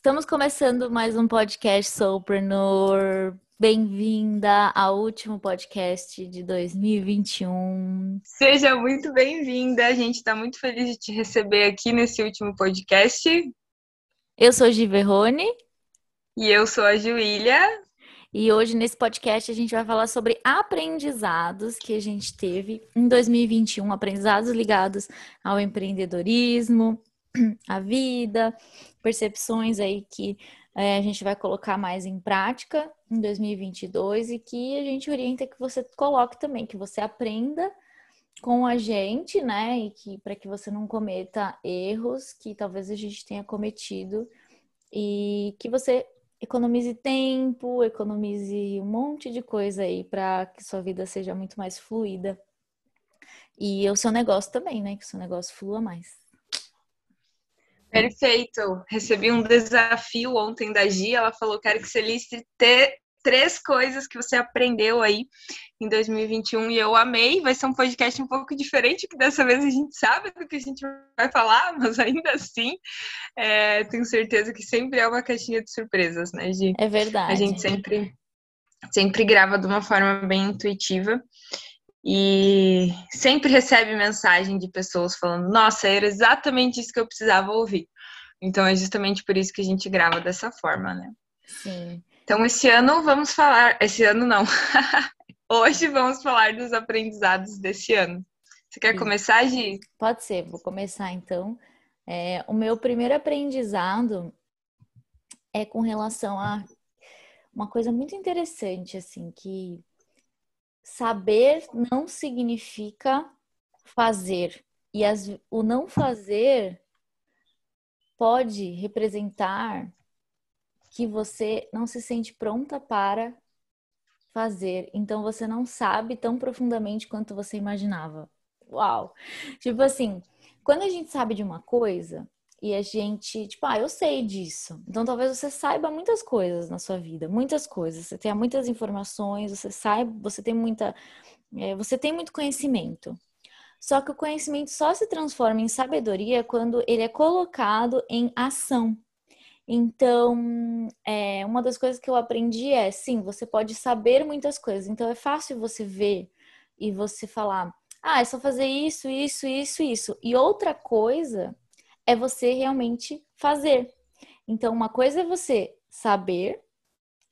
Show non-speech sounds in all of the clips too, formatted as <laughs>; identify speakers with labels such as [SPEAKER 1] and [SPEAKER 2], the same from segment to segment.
[SPEAKER 1] Estamos começando mais um podcast Soulpreneur. Bem-vinda ao último podcast de 2021.
[SPEAKER 2] Seja muito bem-vinda. A gente está muito feliz de te receber aqui nesse último podcast.
[SPEAKER 1] Eu sou Giverrone.
[SPEAKER 2] E eu sou a Juília.
[SPEAKER 1] E hoje, nesse podcast, a gente vai falar sobre aprendizados que a gente teve em 2021, aprendizados ligados ao empreendedorismo, à vida, percepções aí que é, a gente vai colocar mais em prática em 2022 e que a gente orienta que você coloque também, que você aprenda com a gente, né? E que para que você não cometa erros que talvez a gente tenha cometido e que você economize tempo, economize um monte de coisa aí para que sua vida seja muito mais fluida. E o seu negócio também, né? Que o seu negócio flua mais.
[SPEAKER 2] Perfeito. Recebi um desafio ontem da Gia. Ela falou: quero que você liste três coisas que você aprendeu aí em 2021 e eu amei. Vai ser um podcast um pouco diferente, que dessa vez a gente sabe do que a gente vai falar, <laughs> mas ainda assim é, tenho certeza que sempre é uma caixinha de surpresas, né, Gi?
[SPEAKER 1] É verdade.
[SPEAKER 2] A gente sempre, sempre grava de uma forma bem intuitiva. E sempre recebe mensagem de pessoas falando: Nossa, era exatamente isso que eu precisava ouvir. Então é justamente por isso que a gente grava dessa forma, né?
[SPEAKER 1] Sim.
[SPEAKER 2] Então esse ano vamos falar. Esse ano não. <laughs> Hoje vamos falar dos aprendizados desse ano. Você quer Sim. começar, Gi?
[SPEAKER 1] Pode ser, vou começar então. É, o meu primeiro aprendizado é com relação a uma coisa muito interessante, assim, que saber não significa fazer. E as, o não fazer pode representar que você não se sente pronta para fazer. Então você não sabe tão profundamente quanto você imaginava. Uau! Tipo assim, quando a gente sabe de uma coisa, e a gente, tipo, ah, eu sei disso. Então talvez você saiba muitas coisas na sua vida, muitas coisas. Você tenha muitas informações, você saiba, você tem muita, é, você tem muito conhecimento. Só que o conhecimento só se transforma em sabedoria quando ele é colocado em ação. Então, é, uma das coisas que eu aprendi é, sim, você pode saber muitas coisas. Então é fácil você ver e você falar, ah, é só fazer isso, isso, isso, isso. E outra coisa é você realmente fazer. Então, uma coisa é você saber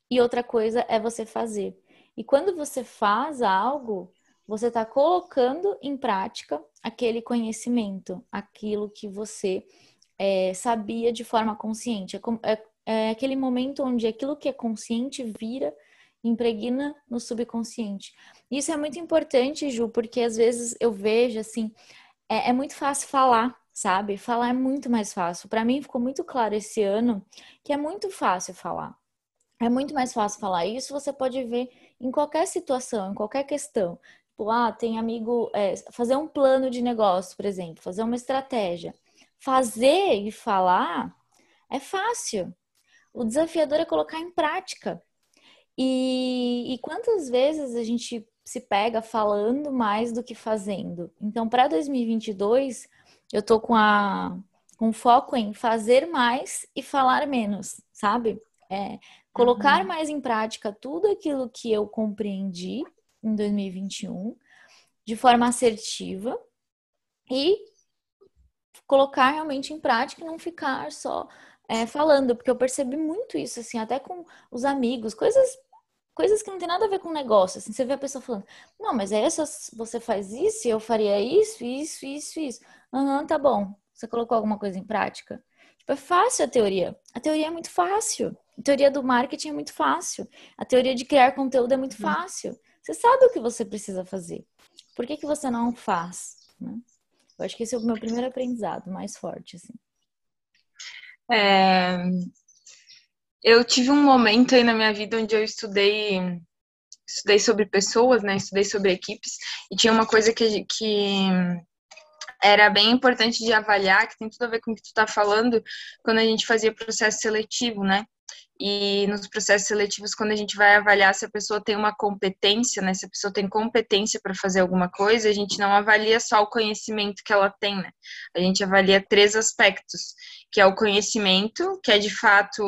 [SPEAKER 1] e outra coisa é você fazer. E quando você faz algo, você está colocando em prática aquele conhecimento, aquilo que você é, sabia de forma consciente. É, é, é, aquele momento onde aquilo que é consciente vira, impregna no subconsciente. Isso é muito importante, Ju, porque às vezes eu vejo assim, é, é muito fácil falar sabe? Falar é muito mais fácil. Para mim ficou muito claro esse ano que é muito fácil falar. É muito mais fácil falar. Isso você pode ver em qualquer situação, em qualquer questão. Tipo, ah, tem amigo, é, fazer um plano de negócio, por exemplo, fazer uma estratégia. Fazer e falar é fácil. O desafiador é colocar em prática. E, e quantas vezes a gente se pega falando mais do que fazendo? Então, para 2022, eu tô com a com foco em fazer mais e falar menos, sabe? É, colocar uhum. mais em prática tudo aquilo que eu compreendi em 2021 de forma assertiva e colocar realmente em prática e não ficar só é, falando, porque eu percebi muito isso, assim, até com os amigos, coisas coisas que não tem nada a ver com o negócio, assim, você vê a pessoa falando, não, mas é essa, você faz isso, eu faria isso, isso, isso, isso. Aham, tá bom. Você colocou alguma coisa em prática? Tipo, é fácil a teoria. A teoria é muito fácil. A teoria do marketing é muito fácil. A teoria de criar conteúdo é muito uhum. fácil. Você sabe o que você precisa fazer. Por que, que você não faz? Né? Eu acho que esse é o meu primeiro aprendizado mais forte, assim.
[SPEAKER 2] É, eu tive um momento aí na minha vida onde eu estudei estudei sobre pessoas, né? Estudei sobre equipes e tinha uma coisa que, que era bem importante de avaliar, que tem tudo a ver com o que tu tá falando, quando a gente fazia processo seletivo, né? E nos processos seletivos, quando a gente vai avaliar se a pessoa tem uma competência, né? Se a pessoa tem competência para fazer alguma coisa, a gente não avalia só o conhecimento que ela tem, né? A gente avalia três aspectos. que é o conhecimento, que é de fato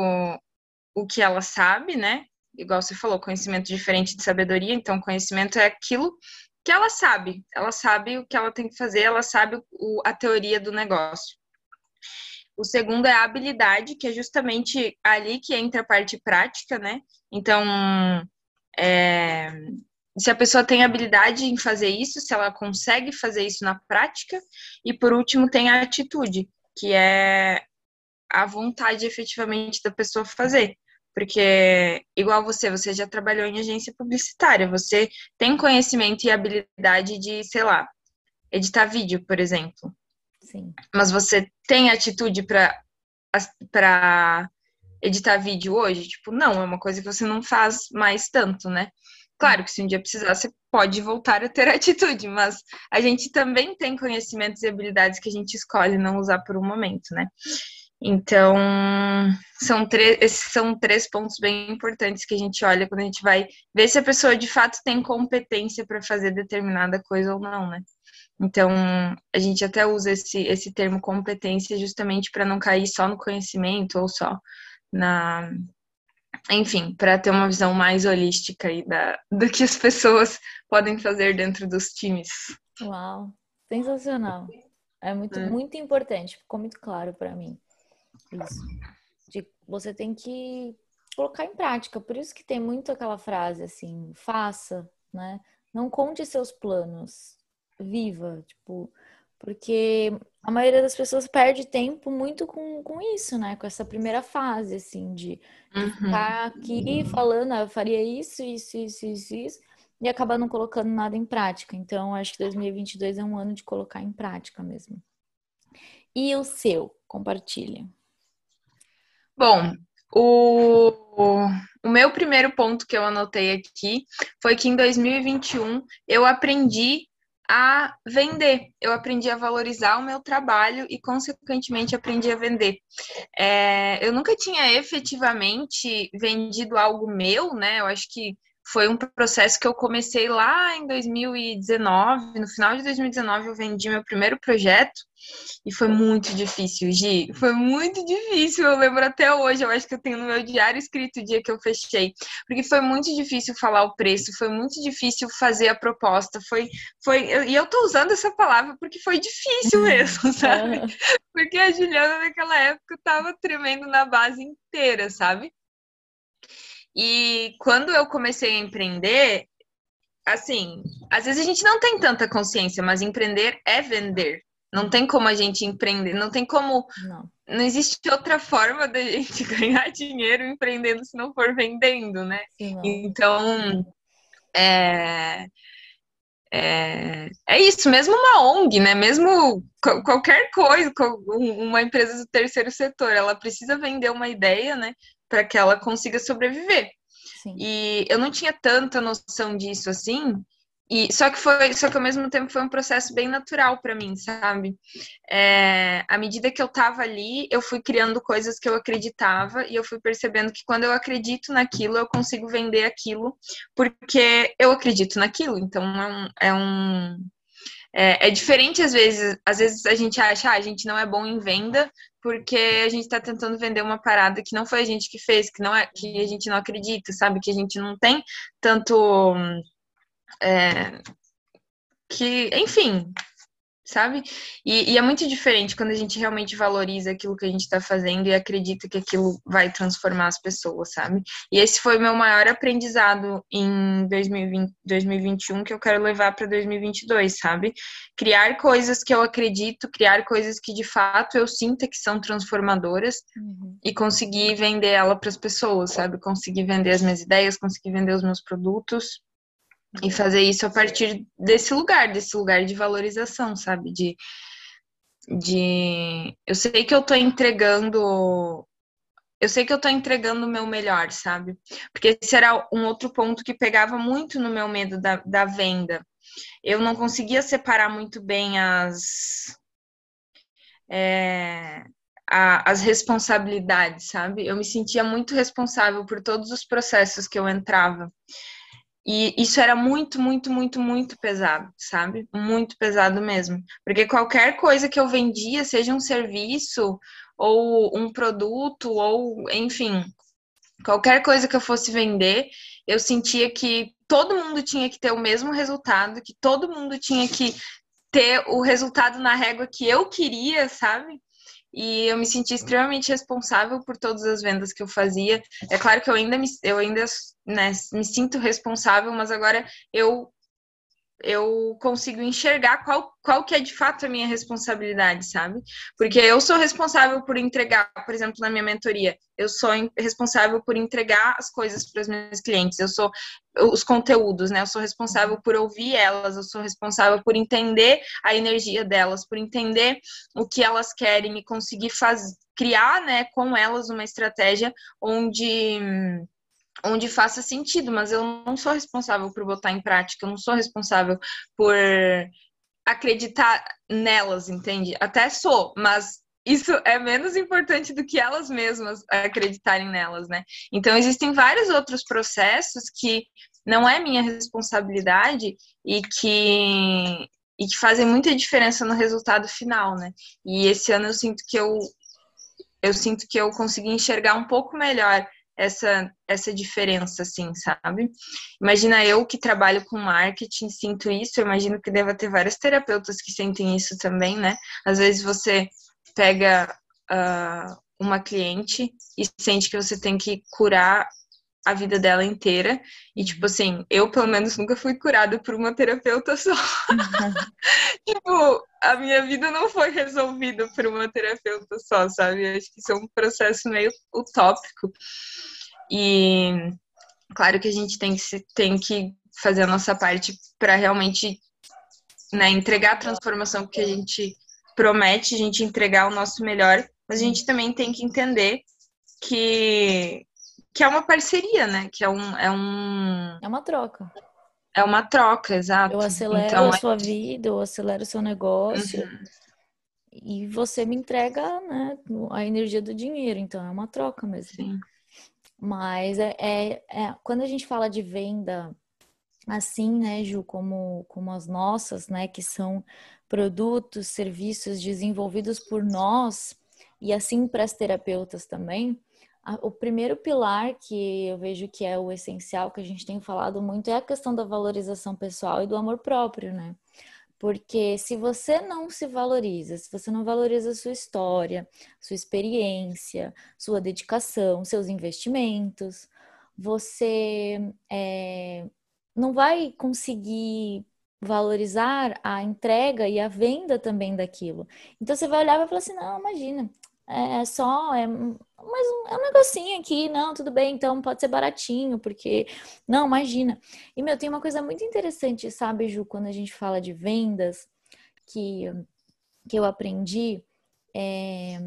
[SPEAKER 2] o que ela sabe, né? Igual você falou, conhecimento diferente de sabedoria, então conhecimento é aquilo que ela sabe. Ela sabe o que ela tem que fazer, ela sabe o, a teoria do negócio. O segundo é a habilidade, que é justamente ali que entra a parte prática, né? Então, é, se a pessoa tem habilidade em fazer isso, se ela consegue fazer isso na prática. E por último, tem a atitude, que é a vontade efetivamente da pessoa fazer. Porque, igual você, você já trabalhou em agência publicitária, você tem conhecimento e habilidade de, sei lá, editar vídeo, por exemplo.
[SPEAKER 1] Sim.
[SPEAKER 2] Mas você tem atitude para editar vídeo hoje? Tipo, não, é uma coisa que você não faz mais tanto, né? Claro que se um dia precisar, você pode voltar a ter <laughs> atitude, mas a gente também tem conhecimentos e habilidades que a gente escolhe não usar por um momento, né? Então, são esses são três pontos bem importantes que a gente olha quando a gente vai ver se a pessoa de fato tem competência para fazer determinada coisa ou não, né? Então, a gente até usa esse, esse termo competência justamente para não cair só no conhecimento ou só na. Enfim, para ter uma visão mais holística aí da, do que as pessoas podem fazer dentro dos times.
[SPEAKER 1] Uau, sensacional. É muito, é. muito importante, ficou muito claro para mim. Isso. De, você tem que colocar em prática. Por isso que tem muito aquela frase assim, faça, né? Não conte seus planos, viva, tipo, porque a maioria das pessoas perde tempo muito com, com isso, né? Com essa primeira fase, assim, de, de uhum. ficar aqui falando, ah, eu faria isso, isso, isso, isso, isso, e acabar não colocando nada em prática. Então, acho que 2022 é um ano de colocar em prática mesmo. E o seu? Compartilha.
[SPEAKER 2] Bom, o, o meu primeiro ponto que eu anotei aqui foi que em 2021 eu aprendi a vender, eu aprendi a valorizar o meu trabalho e, consequentemente, aprendi a vender. É, eu nunca tinha efetivamente vendido algo meu, né? Eu acho que foi um processo que eu comecei lá em 2019. No final de 2019, eu vendi meu primeiro projeto e foi muito difícil, Gi. Foi muito difícil. Eu lembro até hoje. Eu acho que eu tenho no meu diário escrito o dia que eu fechei, porque foi muito difícil falar o preço, foi muito difícil fazer a proposta. Foi, foi. E eu tô usando essa palavra porque foi difícil mesmo, <laughs> sabe? Porque a Juliana naquela época tava tremendo na base inteira, sabe? E quando eu comecei a empreender, assim, às vezes a gente não tem tanta consciência, mas empreender é vender. Não tem como a gente empreender, não tem como. Não, não existe outra forma da gente <laughs> ganhar dinheiro empreendendo se não for vendendo, né? Sim, então, é, é, é, isso, mesmo uma ONG, né? Mesmo qualquer coisa, uma empresa do terceiro setor, ela precisa vender uma ideia, né? Para que ela consiga sobreviver. Sim. E eu não tinha tanta noção disso assim. E só que foi, só que ao mesmo tempo foi um processo bem natural para mim, sabe? É, à medida que eu tava ali, eu fui criando coisas que eu acreditava e eu fui percebendo que quando eu acredito naquilo, eu consigo vender aquilo porque eu acredito naquilo. Então é um, é um é, é, diferente às vezes, às vezes a gente acha, ah, a gente não é bom em venda, porque a gente está tentando vender uma parada que não foi a gente que fez, que não é que a gente não acredita, sabe? Que a gente não tem tanto é, que, enfim, sabe? E, e, é muito diferente quando a gente realmente valoriza aquilo que a gente está fazendo e acredita que aquilo vai transformar as pessoas, sabe? E esse foi o meu maior aprendizado em 2020, 2021 que eu quero levar para 2022, sabe? Criar coisas que eu acredito, criar coisas que de fato eu sinta que são transformadoras uhum. e conseguir vender ela para as pessoas, sabe? Conseguir vender as minhas ideias, conseguir vender os meus produtos e fazer isso a partir desse lugar, desse lugar de valorização, sabe? De, de eu sei que eu tô entregando eu sei que eu tô entregando o meu melhor, sabe? Porque esse era um outro ponto que pegava muito no meu medo da, da venda. Eu não conseguia separar muito bem as é, a, as responsabilidades, sabe? Eu me sentia muito responsável por todos os processos que eu entrava. E isso era muito, muito, muito, muito pesado, sabe? Muito pesado mesmo. Porque qualquer coisa que eu vendia, seja um serviço ou um produto, ou enfim, qualquer coisa que eu fosse vender, eu sentia que todo mundo tinha que ter o mesmo resultado, que todo mundo tinha que ter o resultado na régua que eu queria, sabe? E eu me senti extremamente responsável por todas as vendas que eu fazia. É claro que eu ainda me, eu ainda, né, me sinto responsável, mas agora eu eu consigo enxergar qual, qual que é de fato a minha responsabilidade, sabe? Porque eu sou responsável por entregar, por exemplo, na minha mentoria, eu sou responsável por entregar as coisas para os meus clientes, eu sou os conteúdos, né? Eu sou responsável por ouvir elas, eu sou responsável por entender a energia delas, por entender o que elas querem e conseguir fazer, criar, né, com elas uma estratégia onde onde faça sentido, mas eu não sou responsável por botar em prática, eu não sou responsável por acreditar nelas, entende? Até sou, mas isso é menos importante do que elas mesmas acreditarem nelas, né? Então existem vários outros processos que não é minha responsabilidade e que e que fazem muita diferença no resultado final, né? E esse ano eu sinto que eu eu sinto que eu consegui enxergar um pouco melhor essa, essa diferença, assim, sabe? Imagina eu que trabalho com marketing, sinto isso, eu imagino que deva ter vários terapeutas que sentem isso também, né? Às vezes você pega uh, uma cliente e sente que você tem que curar a vida dela inteira. E, tipo assim, eu, pelo menos, nunca fui curada por uma terapeuta só. <laughs> tipo, a minha vida não foi resolvida por uma terapeuta só, sabe? Acho que isso é um processo meio utópico. E, claro que a gente tem que, tem que fazer a nossa parte para realmente né, entregar a transformação que a gente promete, a gente entregar o nosso melhor, mas a gente também tem que entender que que é uma parceria, né? Que é um. É, um...
[SPEAKER 1] é uma troca.
[SPEAKER 2] É uma troca, exato.
[SPEAKER 1] Eu acelero então, a é sua vida, eu acelero o seu negócio. Uhum. E você me entrega né, a energia do dinheiro. Então é uma troca mesmo. Sim. Mas é, é, é, quando a gente fala de venda assim, né, Ju, como, como as nossas, né, que são produtos, serviços desenvolvidos por nós, e assim para as terapeutas também, o primeiro pilar que eu vejo que é o essencial, que a gente tem falado muito, é a questão da valorização pessoal e do amor próprio, né? Porque se você não se valoriza, se você não valoriza a sua história, sua experiência, sua dedicação, seus investimentos, você é, não vai conseguir valorizar a entrega e a venda também daquilo. Então você vai olhar e vai falar assim: não, imagina, é só, é, mas é um negocinho aqui, não, tudo bem, então pode ser baratinho, porque, não, imagina. E, meu, tem uma coisa muito interessante, sabe, Ju, quando a gente fala de vendas, que, que eu aprendi, é,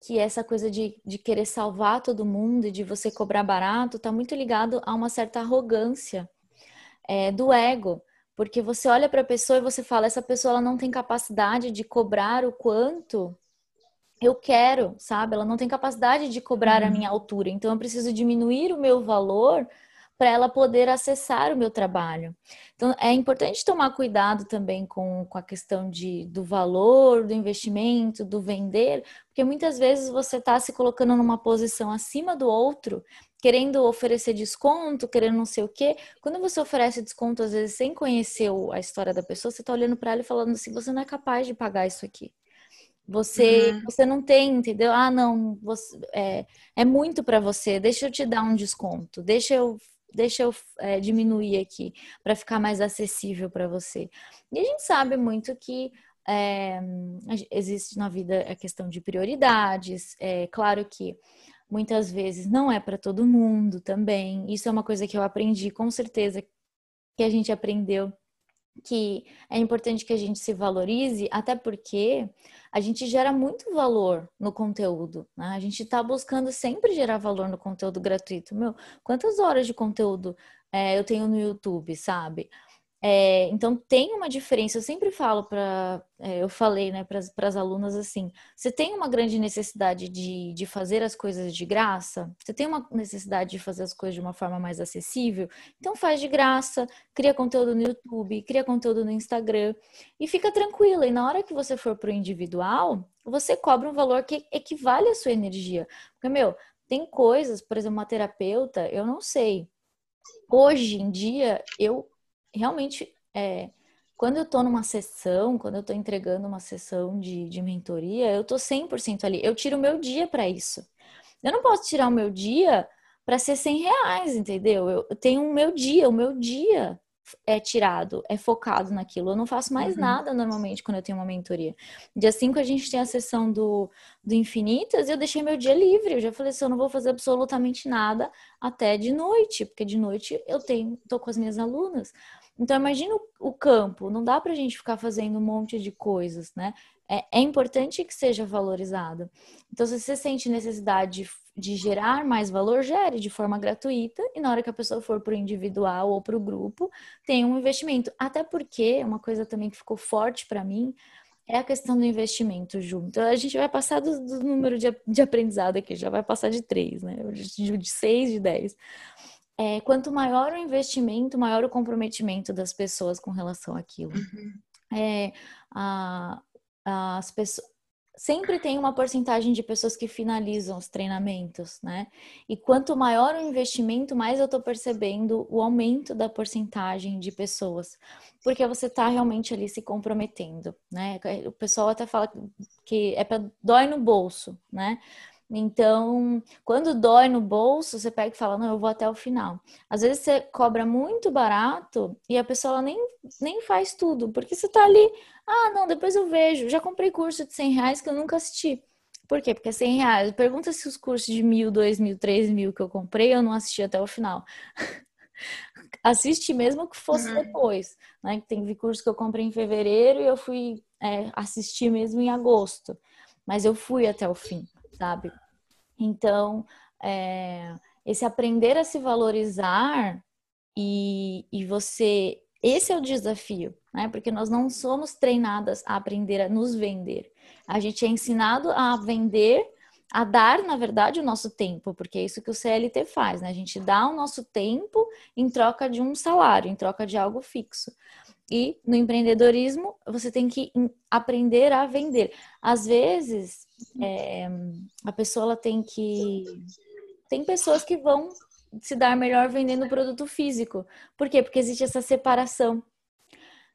[SPEAKER 1] que essa coisa de, de querer salvar todo mundo e de você cobrar barato, tá muito ligado a uma certa arrogância é, do ego. Porque você olha para a pessoa e você fala, essa pessoa ela não tem capacidade de cobrar o quanto eu quero, sabe? Ela não tem capacidade de cobrar uhum. a minha altura, então eu preciso diminuir o meu valor para ela poder acessar o meu trabalho. Então é importante tomar cuidado também com, com a questão de, do valor, do investimento, do vender, porque muitas vezes você está se colocando numa posição acima do outro, querendo oferecer desconto, querendo não sei o quê. Quando você oferece desconto, às vezes sem conhecer a história da pessoa, você está olhando para ela e falando assim: você não é capaz de pagar isso aqui. Você, uhum. você não tem, entendeu? Ah, não, você, é, é muito para você. Deixa eu te dar um desconto. Deixa eu, deixa eu é, diminuir aqui para ficar mais acessível para você. E a gente sabe muito que é, existe na vida a questão de prioridades. É claro que muitas vezes não é para todo mundo também. Isso é uma coisa que eu aprendi, com certeza que a gente aprendeu que é importante que a gente se valorize, até porque a gente gera muito valor no conteúdo. Né? A gente está buscando sempre gerar valor no conteúdo gratuito. Meu, quantas horas de conteúdo é, eu tenho no YouTube, sabe? É, então tem uma diferença. Eu sempre falo para, é, eu falei, né, para as alunas assim: você tem uma grande necessidade de, de fazer as coisas de graça, você tem uma necessidade de fazer as coisas de uma forma mais acessível, então faz de graça, cria conteúdo no YouTube, cria conteúdo no Instagram e fica tranquila. E na hora que você for para o individual, você cobra um valor que equivale à sua energia. Porque, meu, tem coisas, por exemplo, uma terapeuta, eu não sei. Hoje em dia, eu realmente, é, quando eu tô numa sessão, quando eu tô entregando uma sessão de, de mentoria, eu tô 100% ali. Eu tiro o meu dia para isso. Eu não posso tirar o meu dia para ser 100 reais, entendeu? Eu tenho o meu dia, o meu dia é tirado, é focado naquilo. Eu não faço mais uhum. nada normalmente quando eu tenho uma mentoria. Dia 5 a gente tem a sessão do, do Infinitas e eu deixei meu dia livre. Eu já falei assim, eu não vou fazer absolutamente nada até de noite, porque de noite eu tenho, tô com as minhas alunas. Então imagina o, campo, não dá pra gente ficar fazendo um monte de coisas, né? É, é importante que seja valorizado. Então, se você sente necessidade de de gerar mais valor, gere de forma gratuita e na hora que a pessoa for para o individual ou para o grupo, tem um investimento. Até porque, uma coisa também que ficou forte para mim é a questão do investimento junto. Então, a gente vai passar do, do número de, de, aprendizado aqui, já vai passar de três, né? De, de seis, de dez. É, quanto maior o investimento, maior o comprometimento das pessoas com relação àquilo. Uhum. É, a, as pessoas sempre tem uma porcentagem de pessoas que finalizam os treinamentos, né? E quanto maior o investimento, mais eu tô percebendo o aumento da porcentagem de pessoas, porque você tá realmente ali se comprometendo, né? O pessoal até fala que é para dói no bolso, né? Então, quando dói no bolso, você pega e fala, não, eu vou até o final. Às vezes você cobra muito barato e a pessoa nem, nem faz tudo, porque você tá ali, ah, não, depois eu vejo. Já comprei curso de 100 reais que eu nunca assisti. Por quê? Porque é 100 reais. Pergunta se os cursos de mil, dois mil, três mil que eu comprei, eu não assisti até o final. <laughs> Assiste mesmo que fosse uhum. depois, né? Tem curso que eu comprei em fevereiro e eu fui é, assistir mesmo em agosto. Mas eu fui até o fim sabe? Então, é, esse aprender a se valorizar e, e você. Esse é o desafio, né? Porque nós não somos treinadas a aprender a nos vender. A gente é ensinado a vender, a dar, na verdade, o nosso tempo, porque é isso que o CLT faz, né? A gente dá o nosso tempo em troca de um salário, em troca de algo fixo. E no empreendedorismo, você tem que aprender a vender. Às vezes, é, a pessoa ela tem que. Tem pessoas que vão se dar melhor vendendo produto físico. Por quê? Porque existe essa separação.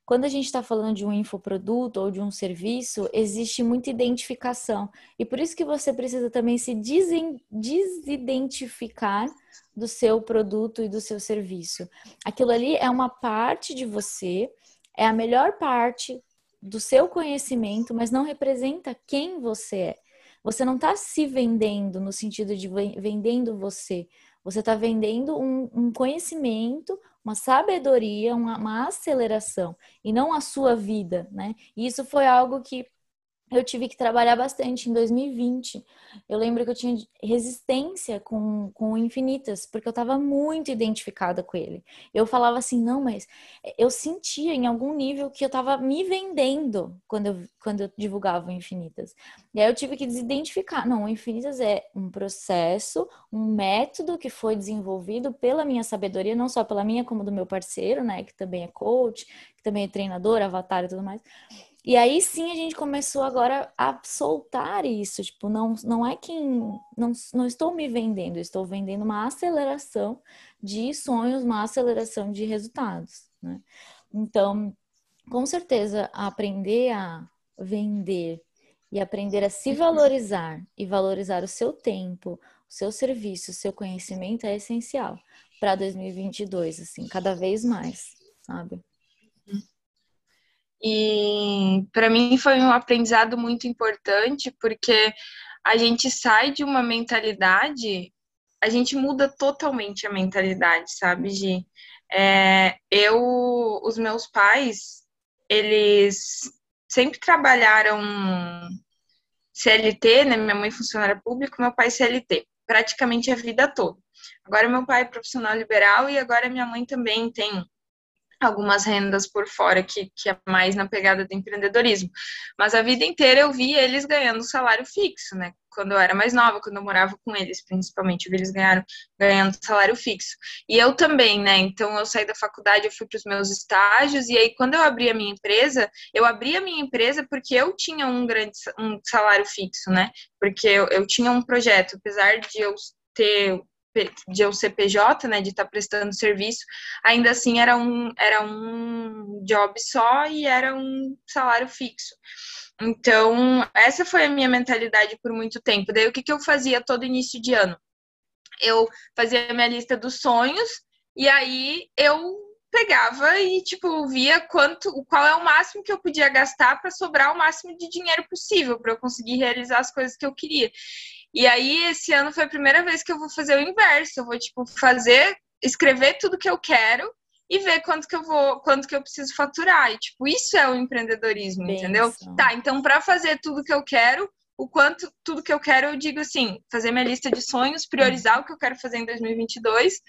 [SPEAKER 1] Quando a gente está falando de um infoproduto ou de um serviço, existe muita identificação. E por isso que você precisa também se desidentificar do seu produto e do seu serviço. Aquilo ali é uma parte de você, é a melhor parte do seu conhecimento, mas não representa quem você é. Você não está se vendendo no sentido de vendendo você. Você está vendendo um, um, conhecimento, uma sabedoria, uma, uma, aceleração, e não a sua vida, né? E isso foi algo que eu tive que trabalhar bastante em 2020. Eu lembro que eu tinha resistência com, com Infinitas, porque eu estava muito identificada com ele. Eu falava assim, não, mas eu sentia em algum nível que eu estava me vendendo quando eu, quando eu divulgava o Infinitas. E aí eu tive que desidentificar. Não, Infinitas é um processo, um método que foi desenvolvido pela minha sabedoria, não só pela minha, como do meu parceiro, né, que também é coach, que também é treinador, avatar e tudo mais e aí sim a gente começou agora a soltar isso, tipo, não, não é que não, não estou me vendendo, estou vendendo uma aceleração de sonhos, uma aceleração de resultados, né? Então, com certeza, aprender a vender e aprender a se valorizar e valorizar o seu tempo, o seu serviço, o seu conhecimento é essencial para 2022, assim, cada vez mais, sabe?
[SPEAKER 2] E para mim foi um aprendizado muito importante, porque a gente sai de uma mentalidade, a gente muda totalmente a mentalidade, sabe, Gi? É, eu, os meus pais, eles sempre trabalharam CLT, né? Minha mãe funcionária pública, meu pai CLT, praticamente a vida toda. Agora meu pai é profissional liberal e agora minha mãe também tem algumas rendas por fora que, que é mais na pegada do empreendedorismo. Mas a vida inteira eu vi eles ganhando salário fixo, né? quando eu era mais nova, quando eu morava com eles, principalmente, eles ganharam ganhando salário fixo. E eu também, né? Então eu saí da faculdade, eu fui para os meus estágios e aí quando eu abri a minha empresa, eu abri a minha empresa porque eu tinha um grande um salário fixo, né? Porque eu, eu tinha um projeto, apesar de eu ter de eu ser PJ, né, de estar tá prestando serviço, ainda assim era um, era um job só e era um salário fixo. Então, essa foi a minha mentalidade por muito tempo. Daí, o que, que eu fazia todo início de ano? Eu fazia minha lista dos sonhos e aí eu pegava e, tipo, via quanto, qual é o máximo que eu podia gastar para sobrar o máximo de dinheiro possível, para eu conseguir realizar as coisas que eu queria. E aí, esse ano foi a primeira vez que eu vou fazer o inverso. Eu vou, tipo, fazer, escrever tudo que eu quero e ver quanto que eu vou, quanto que eu preciso faturar. E, tipo, isso é o empreendedorismo, Bem, entendeu? Tá, então, para fazer tudo que eu quero, o quanto, tudo que eu quero, eu digo assim, fazer minha lista de sonhos, priorizar o que eu quero fazer em 2022,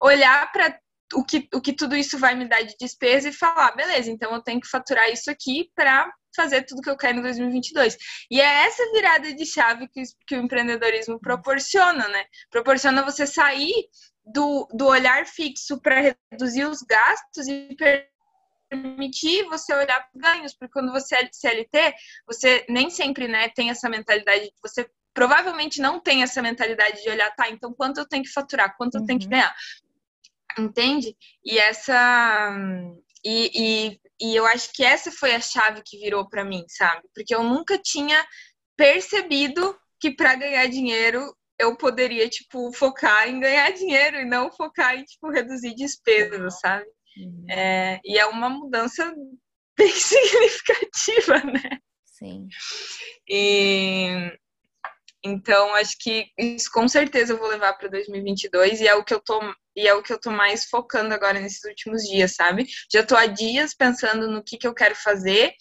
[SPEAKER 2] olhar para o que, o que tudo isso vai me dar de despesa e falar, beleza, então eu tenho que faturar isso aqui para fazer tudo que eu quero em 2022. E é essa virada de chave que, que o empreendedorismo proporciona, né? Proporciona você sair do, do olhar fixo para reduzir os gastos e permitir você olhar para os ganhos, porque quando você é CLT, você nem sempre né, tem essa mentalidade, você provavelmente não tem essa mentalidade de olhar, tá, então quanto eu tenho que faturar, quanto uhum. eu tenho que uhum. ganhar. Entende? E essa. E, e, e eu acho que essa foi a chave que virou para mim, sabe? Porque eu nunca tinha percebido que para ganhar dinheiro eu poderia, tipo, focar em ganhar dinheiro e não focar em, tipo, reduzir despesas, sabe? Uhum. É, e é uma mudança <laughs> bem significativa, né?
[SPEAKER 1] Sim.
[SPEAKER 2] E então acho que isso com certeza eu vou levar para 2022 e é o que eu tô e é o que eu tô mais focando agora nesses últimos dias, sabe? Já tô há dias pensando no que que eu quero fazer.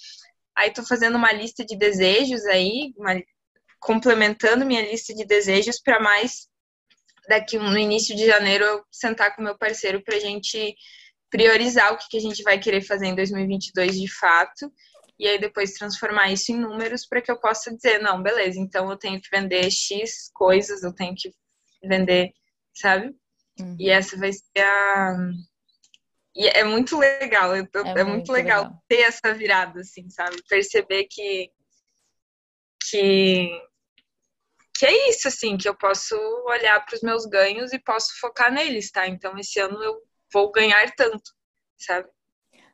[SPEAKER 2] Aí tô fazendo uma lista de desejos aí, uma, complementando minha lista de desejos para mais daqui no início de janeiro eu sentar com meu parceiro para a gente priorizar o que, que a gente vai querer fazer em 2022 de fato e aí depois transformar isso em números para que eu possa dizer não, beleza, então eu tenho que vender x coisas, eu tenho que vender, sabe? Uhum. E essa vai ser a e é muito legal, é, é, muito, legal, legal ter essa virada, assim, sabe? Perceber que que que é isso, assim, que eu posso olhar para os meus ganhos e posso focar neles, tá? Então, esse ano eu vou ganhar tanto, sabe?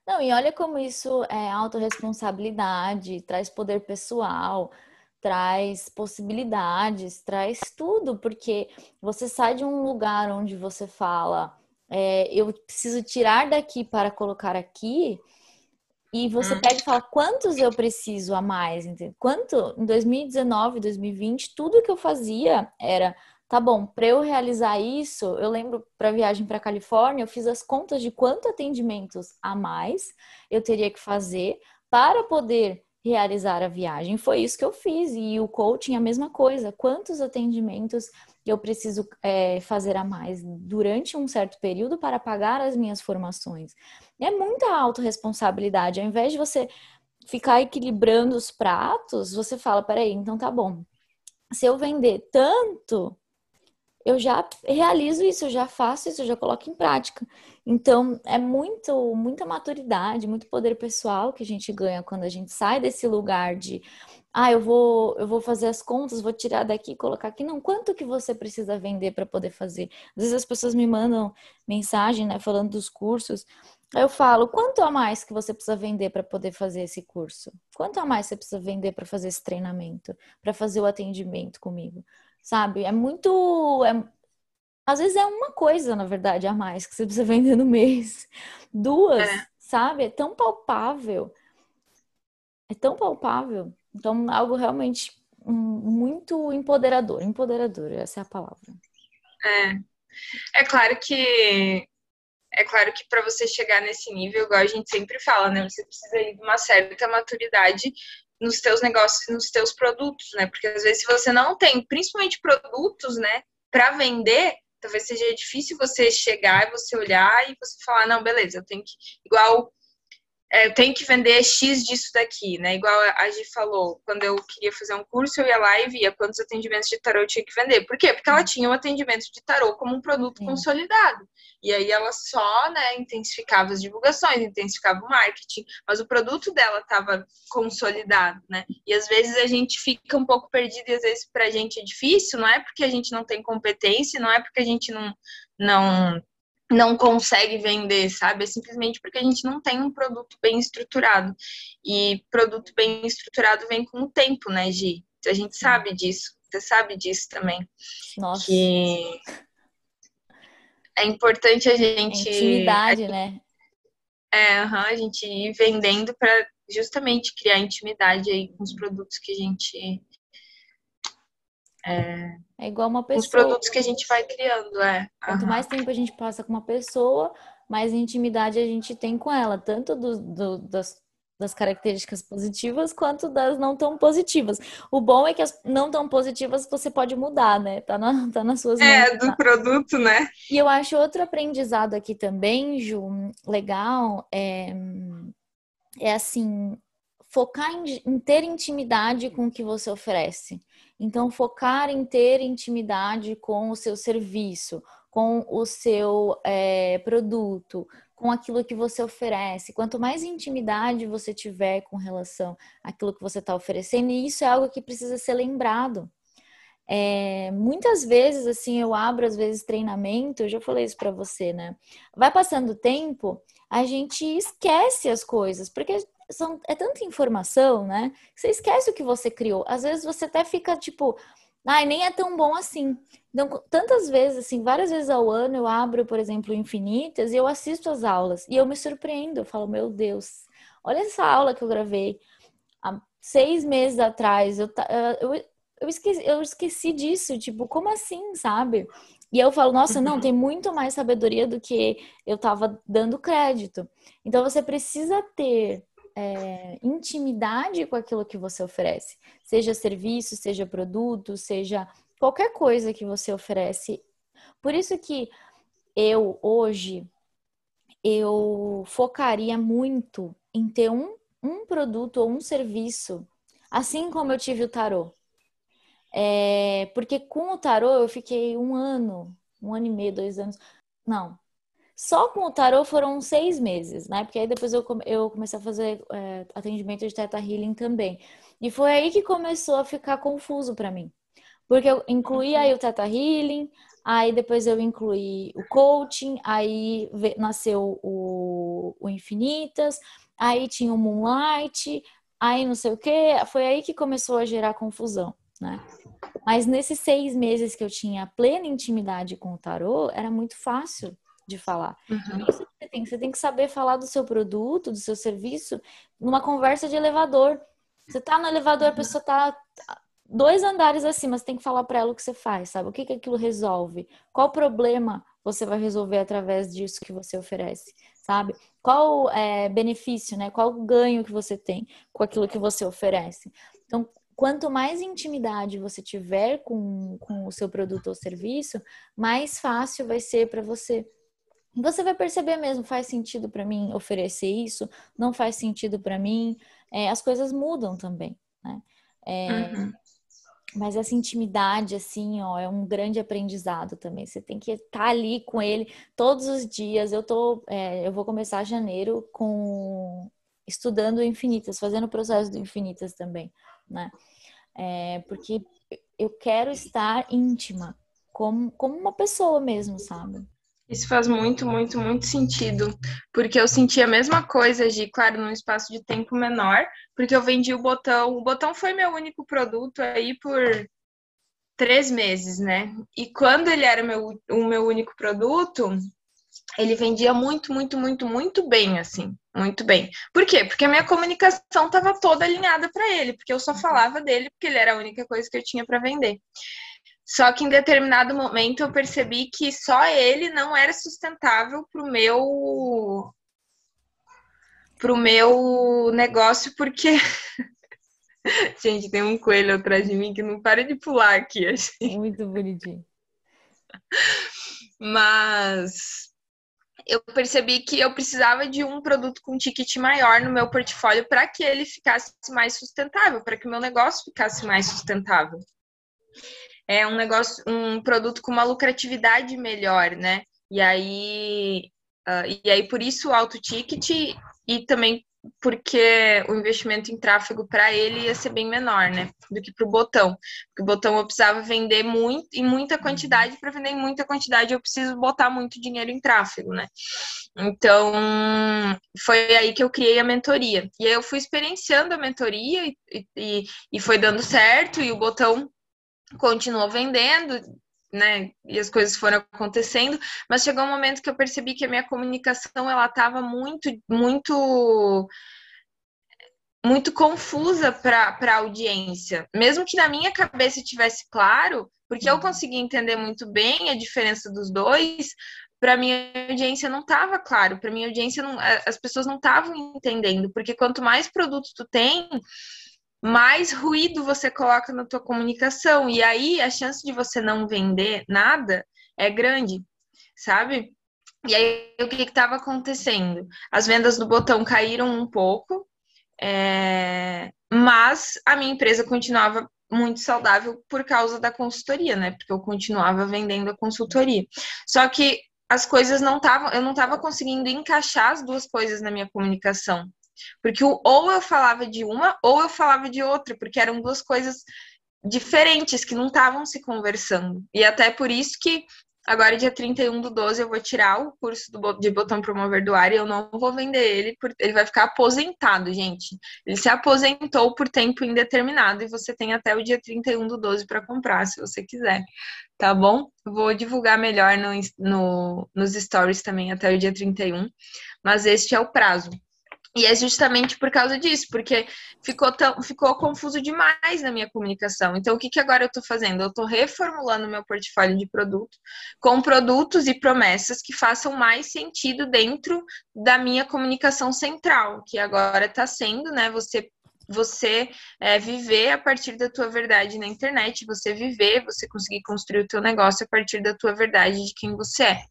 [SPEAKER 1] Não, e olha como isso é autorresponsabilidade, traz poder pessoal, traz possibilidades, traz tudo, porque você sai de um lugar onde você fala, é, eu preciso tirar daqui para colocar aqui, e você hum. pega e fala quantos eu preciso a mais, entendeu? Quanto em 2019, 2020, tudo que eu fazia era, tá bom, para eu realizar isso, eu lembro para a viagem para Califórnia, eu fiz as contas de quanto atendimentos a mais eu teria que fazer para poder realizar a viagem. Foi isso que eu fiz e o coaching a mesma coisa. Quantos atendimentos eu preciso é, fazer a mais durante um certo período para pagar as minhas formações? É muita autorresponsabilidade. Ao invés de você ficar equilibrando os pratos, você fala: peraí, então tá bom. Se eu vender tanto, eu já realizo isso, eu já faço isso, eu já coloco em prática. Então, é muito, muita maturidade, muito poder pessoal que a gente ganha quando a gente sai desse lugar de ah, eu vou, eu vou fazer as contas, vou tirar daqui e colocar aqui. Não, quanto que você precisa vender para poder fazer? Às vezes as pessoas me mandam mensagem, né, falando dos cursos. Eu falo, quanto a mais que você precisa vender para poder fazer esse curso? Quanto a mais você precisa vender para fazer esse treinamento, para fazer o atendimento comigo? Sabe? É muito. É... Às vezes é uma coisa, na verdade, a mais que você precisa vender no mês. <laughs> Duas, é. sabe? É tão palpável. É tão palpável. Então, algo realmente muito empoderador. Empoderador, essa é a palavra.
[SPEAKER 2] É. É claro que é claro que para você chegar nesse nível, igual a gente sempre fala, né? Você precisa ir de uma certa maturidade nos teus negócios, nos teus produtos, né? Porque às vezes se você não tem, principalmente produtos, né, para vender, talvez seja difícil você chegar e você olhar e você falar, não, beleza, eu tenho que igual eu tenho que vender X disso daqui, né? Igual a Gi falou, quando eu queria fazer um curso, eu ia lá e via quantos atendimentos de tarô eu tinha que vender. Por quê? Porque ela tinha o um atendimento de tarô como um produto Sim. consolidado. E aí ela só, né, intensificava as divulgações, intensificava o marketing, mas o produto dela estava consolidado, né? E às vezes a gente fica um pouco perdido e às vezes pra gente é difícil, não é porque a gente não tem competência, não é porque a gente não não não consegue vender, sabe? É simplesmente porque a gente não tem um produto bem estruturado. E produto bem estruturado vem com o tempo, né, Gi? A gente sabe disso. Você sabe disso também.
[SPEAKER 1] Nossa.
[SPEAKER 2] Que é importante a gente.
[SPEAKER 1] intimidade, a, né?
[SPEAKER 2] É, uhum, a gente ir vendendo para justamente criar intimidade aí com os produtos que a gente
[SPEAKER 1] é, é igual uma pessoa.
[SPEAKER 2] Os produtos que a gente vai criando, é.
[SPEAKER 1] Quanto mais tempo a gente passa com uma pessoa, mais intimidade a gente tem com ela, tanto do, do, das, das características positivas quanto das não tão positivas. O bom é que as não tão positivas você pode mudar, né? Tá, na, <laughs> tá nas suas
[SPEAKER 2] é, mãos. É, do tá? produto, né?
[SPEAKER 1] E eu acho outro aprendizado aqui também, Ju, legal, é, é assim, focar em, em ter intimidade com o que você oferece. Então, focar em ter intimidade com o seu serviço, com o seu é, produto, com aquilo que você oferece. Quanto mais intimidade você tiver com relação àquilo que você está oferecendo, e isso é algo que precisa ser lembrado. É, muitas vezes, assim, eu abro às vezes treinamento, eu já falei isso para você, né? Vai passando o tempo, a gente esquece as coisas, porque são, é tanta informação, né? Você esquece o que você criou. Às vezes você até fica tipo, ai, nem é tão bom assim. Então, tantas vezes, assim, várias vezes ao ano eu abro, por exemplo, Infinitas e eu assisto as aulas e eu me surpreendo. Eu falo, meu Deus, olha essa aula que eu gravei há seis meses atrás. Eu, eu, eu, esqueci, eu esqueci disso, tipo, como assim, sabe? E eu falo, nossa, não, tem <laughs> muito mais sabedoria do que eu estava dando crédito. Então você precisa ter é, intimidade com aquilo que você oferece, seja serviço, seja produto, seja qualquer coisa que você oferece. Por isso que eu hoje eu focaria muito em ter um, um produto ou um serviço, assim como eu tive o tarô. É, porque com o tarô eu fiquei um ano, um ano e meio, dois anos. Não, só com o tarô foram seis meses, né? Porque aí depois eu, eu comecei a fazer é, atendimento de Teta Healing também. E foi aí que começou a ficar confuso para mim. Porque eu incluí aí o Teta Healing, aí depois eu incluí o coaching, aí nasceu o, o Infinitas, aí tinha o Moonlight, aí não sei o que. Foi aí que começou a gerar confusão, né? Mas nesses seis meses que eu tinha plena intimidade com o tarô, era muito fácil de falar. Uhum. Isso você tem, você tem que saber falar do seu produto, do seu serviço, numa conversa de elevador. Você tá no elevador, a pessoa tá dois andares acima, você tem que falar para ela o que você faz, sabe? O que, que aquilo resolve? Qual problema você vai resolver através disso que você oferece, sabe? Qual é, benefício, né? Qual ganho que você tem com aquilo que você oferece? Então, quanto mais intimidade você tiver com, com o seu produto ou serviço, mais fácil vai ser para você você vai perceber mesmo, faz sentido para mim oferecer isso, não faz sentido para mim. É, as coisas mudam também, né? É, uhum. Mas essa intimidade, assim, ó, é um grande aprendizado também. Você tem que estar tá ali com ele todos os dias. Eu tô, é, eu vou começar janeiro com estudando infinitas, fazendo o processo do infinitas também, né? É, porque eu quero estar íntima, como, como uma pessoa mesmo, sabe?
[SPEAKER 2] Isso faz muito, muito, muito sentido, porque eu senti a mesma coisa de, claro, num espaço de tempo menor, porque eu vendi o botão. O botão foi meu único produto aí por três meses, né? E quando ele era meu, o meu único produto, ele vendia muito, muito, muito, muito bem, assim, muito bem. Por quê? Porque a minha comunicação estava toda alinhada para ele, porque eu só falava dele, porque ele era a única coisa que eu tinha para vender. Só que em determinado momento eu percebi que só ele não era sustentável para o meu pro meu negócio, porque <laughs> gente, tem um coelho atrás de mim que não para de pular aqui.
[SPEAKER 1] Assim. Muito bonitinho.
[SPEAKER 2] Mas eu percebi que eu precisava de um produto com ticket maior no meu portfólio para que ele ficasse mais sustentável, para que o meu negócio ficasse mais sustentável. É um negócio, um produto com uma lucratividade melhor, né? E aí, uh, e aí por isso o alto ticket e também porque o investimento em tráfego para ele ia ser bem menor, né, do que para o botão. Porque o botão eu precisava vender muito em muita quantidade, para vender em muita quantidade eu preciso botar muito dinheiro em tráfego, né? Então, foi aí que eu criei a mentoria. E aí eu fui experienciando a mentoria e, e, e foi dando certo, e o botão continuou vendendo, né, e as coisas foram acontecendo, mas chegou um momento que eu percebi que a minha comunicação ela estava muito, muito muito confusa para a audiência. Mesmo que na minha cabeça tivesse claro, porque eu uhum. consegui entender muito bem a diferença dos dois, para minha audiência não estava claro, para minha audiência não, as pessoas não estavam entendendo, porque quanto mais produto tu tem, mais ruído você coloca na tua comunicação. E aí a chance de você não vender nada é grande, sabe? E aí o que estava acontecendo? As vendas do botão caíram um pouco, é... mas a minha empresa continuava muito saudável por causa da consultoria, né? Porque eu continuava vendendo a consultoria. Só que as coisas não estavam, eu não estava conseguindo encaixar as duas coisas na minha comunicação. Porque ou eu falava de uma ou eu falava de outra, porque eram duas coisas diferentes que não estavam se conversando. E até por isso que agora, dia 31 do 12, eu vou tirar o curso do, de botão promover do ar e eu não vou vender ele, porque ele vai ficar aposentado, gente. Ele se aposentou por tempo indeterminado e você tem até o dia 31 do 12 para comprar, se você quiser. Tá bom? Vou divulgar melhor no, no, nos stories também até o dia 31, mas este é o prazo. E é justamente por causa disso, porque ficou, tão, ficou confuso demais na minha comunicação. Então, o que, que agora eu estou fazendo? Eu estou reformulando meu portfólio de produto com produtos e promessas que façam mais sentido dentro da minha comunicação central, que agora está sendo, né? Você você é, viver a partir da tua verdade na internet, você viver, você conseguir construir o teu negócio a partir da tua verdade de quem você é.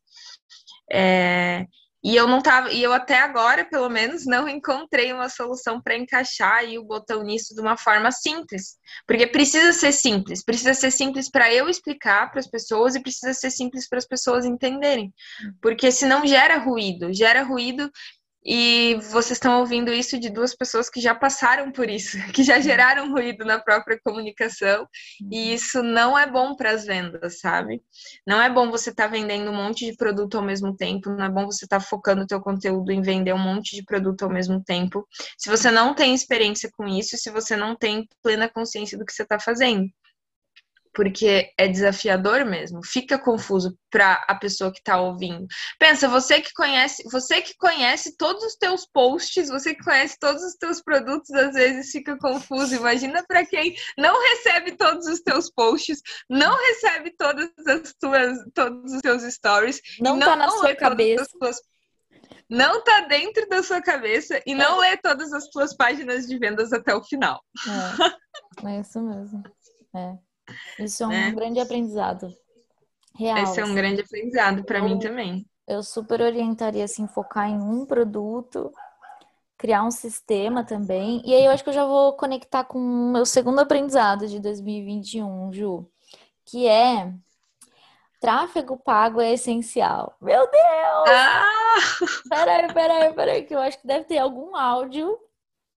[SPEAKER 2] é e eu não tava, e eu até agora, pelo menos, não encontrei uma solução para encaixar aí o botão nisso de uma forma simples. Porque precisa ser simples, precisa ser simples para eu explicar para as pessoas e precisa ser simples para as pessoas entenderem. Porque senão gera ruído, gera ruído e vocês estão ouvindo isso de duas pessoas que já passaram por isso, <laughs> que já geraram ruído na própria comunicação, e uhum. isso não é bom para as vendas, sabe? Não é bom você estar tá vendendo um monte de produto ao mesmo tempo, não é bom você estar tá focando o teu conteúdo em vender um monte de produto ao mesmo tempo, se você não tem experiência com isso, se você não tem plena consciência do que você está fazendo porque é desafiador mesmo, fica confuso para a pessoa que está ouvindo. Pensa, você que conhece, você que conhece todos os teus posts, você que conhece todos os teus produtos, às vezes fica confuso. Imagina para quem não recebe todos os teus posts, não recebe todas as tuas, todos os teus stories,
[SPEAKER 1] não, está na sua cabeça.
[SPEAKER 2] Não tá dentro da sua cabeça e não lê todas as tuas páginas de vendas até o final.
[SPEAKER 1] É, <laughs> é isso mesmo. É. Isso é um né? grande aprendizado. Real.
[SPEAKER 2] Esse é um assim. grande aprendizado para mim também.
[SPEAKER 1] Eu super orientaria assim focar em um produto, criar um sistema também. E aí eu acho que eu já vou conectar com o meu segundo aprendizado de 2021, Ju, que é tráfego pago é essencial. Meu Deus! Ah! Peraí, peraí, peraí, que eu acho que deve ter algum áudio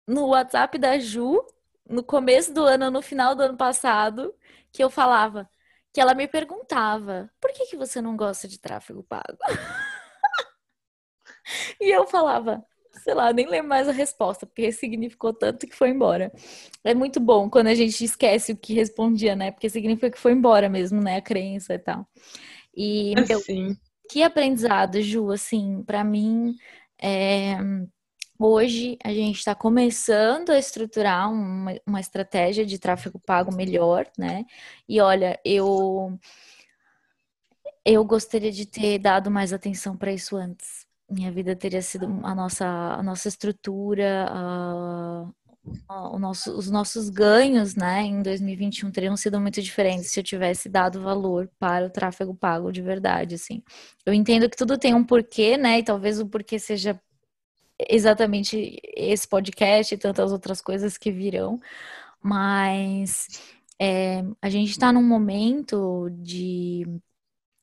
[SPEAKER 1] no WhatsApp da Ju no começo do ano, no final do ano passado, que eu falava, que ela me perguntava, por que, que você não gosta de tráfego pago? <laughs> e eu falava, sei lá, nem lembro mais a resposta, porque significou tanto que foi embora. É muito bom quando a gente esquece o que respondia, né? Porque significa que foi embora mesmo, né? A crença e tal. E, meu, que aprendizado, Ju, assim, para mim, é Hoje a gente está começando a estruturar uma, uma estratégia de tráfego pago melhor, né? E olha, eu eu gostaria de ter dado mais atenção para isso antes. Minha vida teria sido a nossa a nossa estrutura, a, nosso, os nossos ganhos, né, em 2021 teriam sido muito diferentes se eu tivesse dado valor para o tráfego pago de verdade, assim. Eu entendo que tudo tem um porquê, né, e talvez o porquê seja exatamente esse podcast e tantas outras coisas que virão, mas é, a gente está num momento de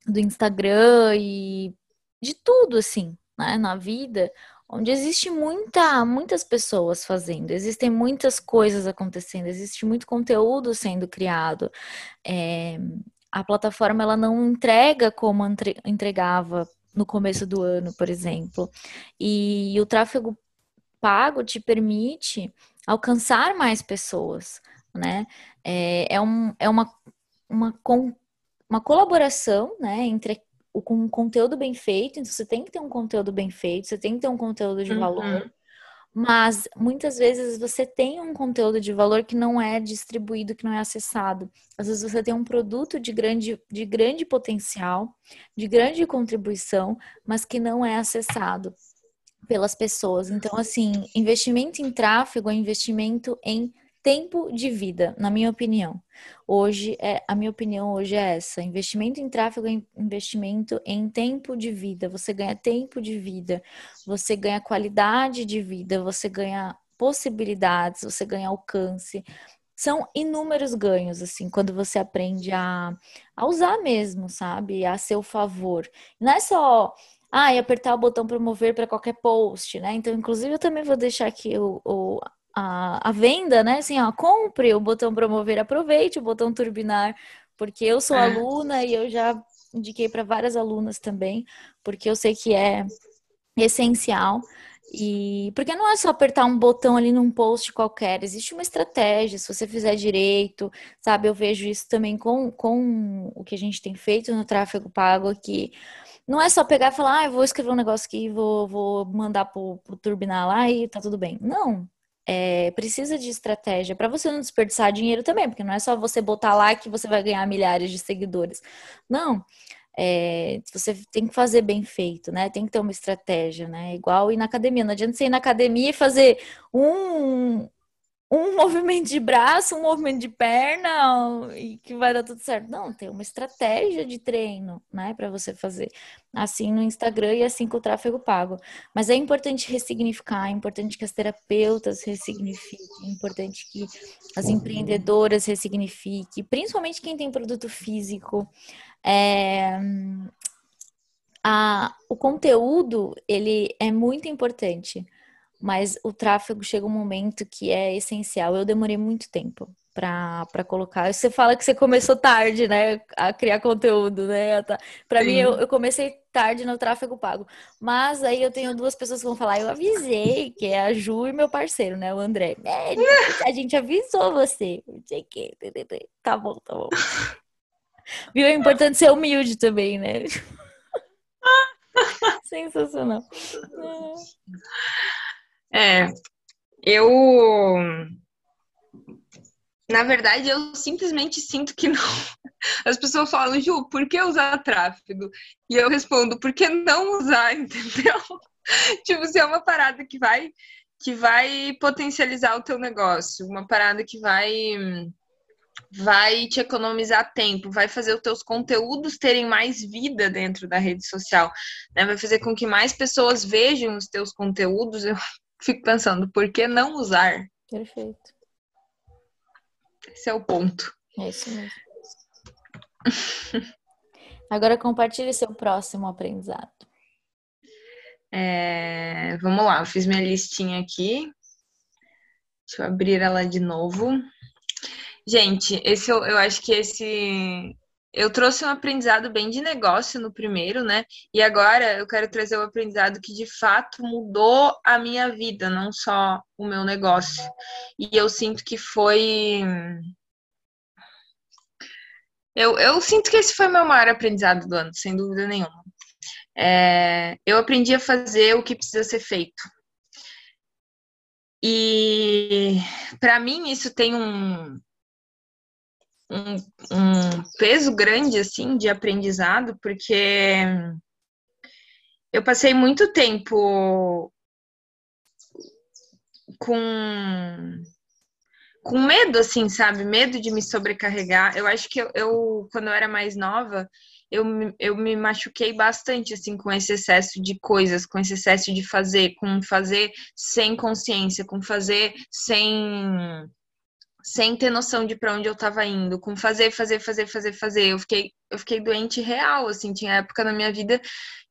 [SPEAKER 1] do Instagram e de tudo assim, né, na vida, onde existe muita, muitas pessoas fazendo, existem muitas coisas acontecendo, existe muito conteúdo sendo criado. É, a plataforma ela não entrega como entregava no começo do ano, por exemplo. E o tráfego pago te permite alcançar mais pessoas, né? É, é, um, é uma, uma, uma colaboração né, entre com um conteúdo bem feito, então você tem que ter um conteúdo bem feito, você tem que ter um conteúdo de uhum. valor. Mas muitas vezes você tem um conteúdo de valor que não é distribuído, que não é acessado. Às vezes você tem um produto de grande, de grande potencial, de grande contribuição, mas que não é acessado pelas pessoas. Então, assim, investimento em tráfego é investimento em tempo de vida, na minha opinião. Hoje é a minha opinião hoje é essa: investimento em tráfego é investimento em tempo de vida. Você ganha tempo de vida, você ganha qualidade de vida, você ganha possibilidades, você ganha alcance. São inúmeros ganhos, assim, quando você aprende a, a usar mesmo, sabe? A seu favor. Não é só ah, e apertar o botão promover para qualquer post, né? Então, inclusive, eu também vou deixar aqui o, o, a, a venda, né? Assim, ó, compre o botão promover, aproveite o botão turbinar, porque eu sou é. aluna e eu já indiquei para várias alunas também, porque eu sei que é essencial. E porque não é só apertar um botão ali num post qualquer, existe uma estratégia, se você fizer direito, sabe? Eu vejo isso também com, com o que a gente tem feito no tráfego pago aqui. Não é só pegar e falar, ah, eu vou escrever um negócio aqui, vou, vou mandar pro, pro turbinar lá e tá tudo bem. Não, é, precisa de estratégia para você não desperdiçar dinheiro também, porque não é só você botar lá que você vai ganhar milhares de seguidores. Não. É, você tem que fazer bem feito, né? Tem que ter uma estratégia, né? Igual ir na academia. Não adianta você ir na academia e fazer um, um <laughs> movimento de braço, um movimento de perna e que vai dar tudo certo. Não, tem uma estratégia de treino, né, para você fazer. Assim no Instagram e assim com o tráfego pago. Mas é importante ressignificar, é importante que as terapeutas ressignifiquem, é importante que as empreendedoras ressignifiquem, principalmente quem tem produto físico. É, a, o conteúdo, ele é muito importante mas o tráfego chega um momento que é essencial. Eu demorei muito tempo para colocar. Você fala que você começou tarde, né, a criar conteúdo, né? Para mim, eu, eu, comecei tarde no tráfego pago, mas aí eu tenho duas pessoas que vão falar. Eu avisei, que é a Ju e meu parceiro, né, o André. É, a gente avisou você. Tá bom, tá bom. Viu? É importante ser humilde também, né? <laughs> Sensacional.
[SPEAKER 2] É, eu. Na verdade, eu simplesmente sinto que não. <laughs> As pessoas falam, Ju, por que usar tráfego? E eu respondo, por que não usar, <laughs> entendeu? tipo, se é uma parada que vai que vai potencializar o teu negócio, uma parada que vai vai te economizar tempo, vai fazer os teus conteúdos terem mais vida dentro da rede social, né? Vai fazer com que mais pessoas vejam os teus conteúdos. Eu fico pensando, por que não usar?
[SPEAKER 1] Perfeito.
[SPEAKER 2] Esse é o ponto.
[SPEAKER 1] É isso mesmo. <laughs> Agora compartilhe seu próximo aprendizado.
[SPEAKER 2] É, vamos lá, eu fiz minha listinha aqui. Deixa eu abrir ela de novo. Gente, esse eu, eu acho que esse eu trouxe um aprendizado bem de negócio no primeiro, né? E agora eu quero trazer um aprendizado que de fato mudou a minha vida, não só o meu negócio. E eu sinto que foi. Eu, eu sinto que esse foi o meu maior aprendizado do ano, sem dúvida nenhuma. É, eu aprendi a fazer o que precisa ser feito. E para mim isso tem um, um, um peso grande, assim, de aprendizado, porque eu passei muito tempo com com medo, assim, sabe? Medo de me sobrecarregar. Eu acho que eu, eu quando eu era mais nova, eu, eu me machuquei bastante, assim, com esse excesso de coisas, com esse excesso de fazer, com fazer sem consciência, com fazer sem sem ter noção de para onde eu estava indo, com fazer, fazer, fazer, fazer, fazer. Eu fiquei, eu fiquei doente real, assim, tinha época na minha vida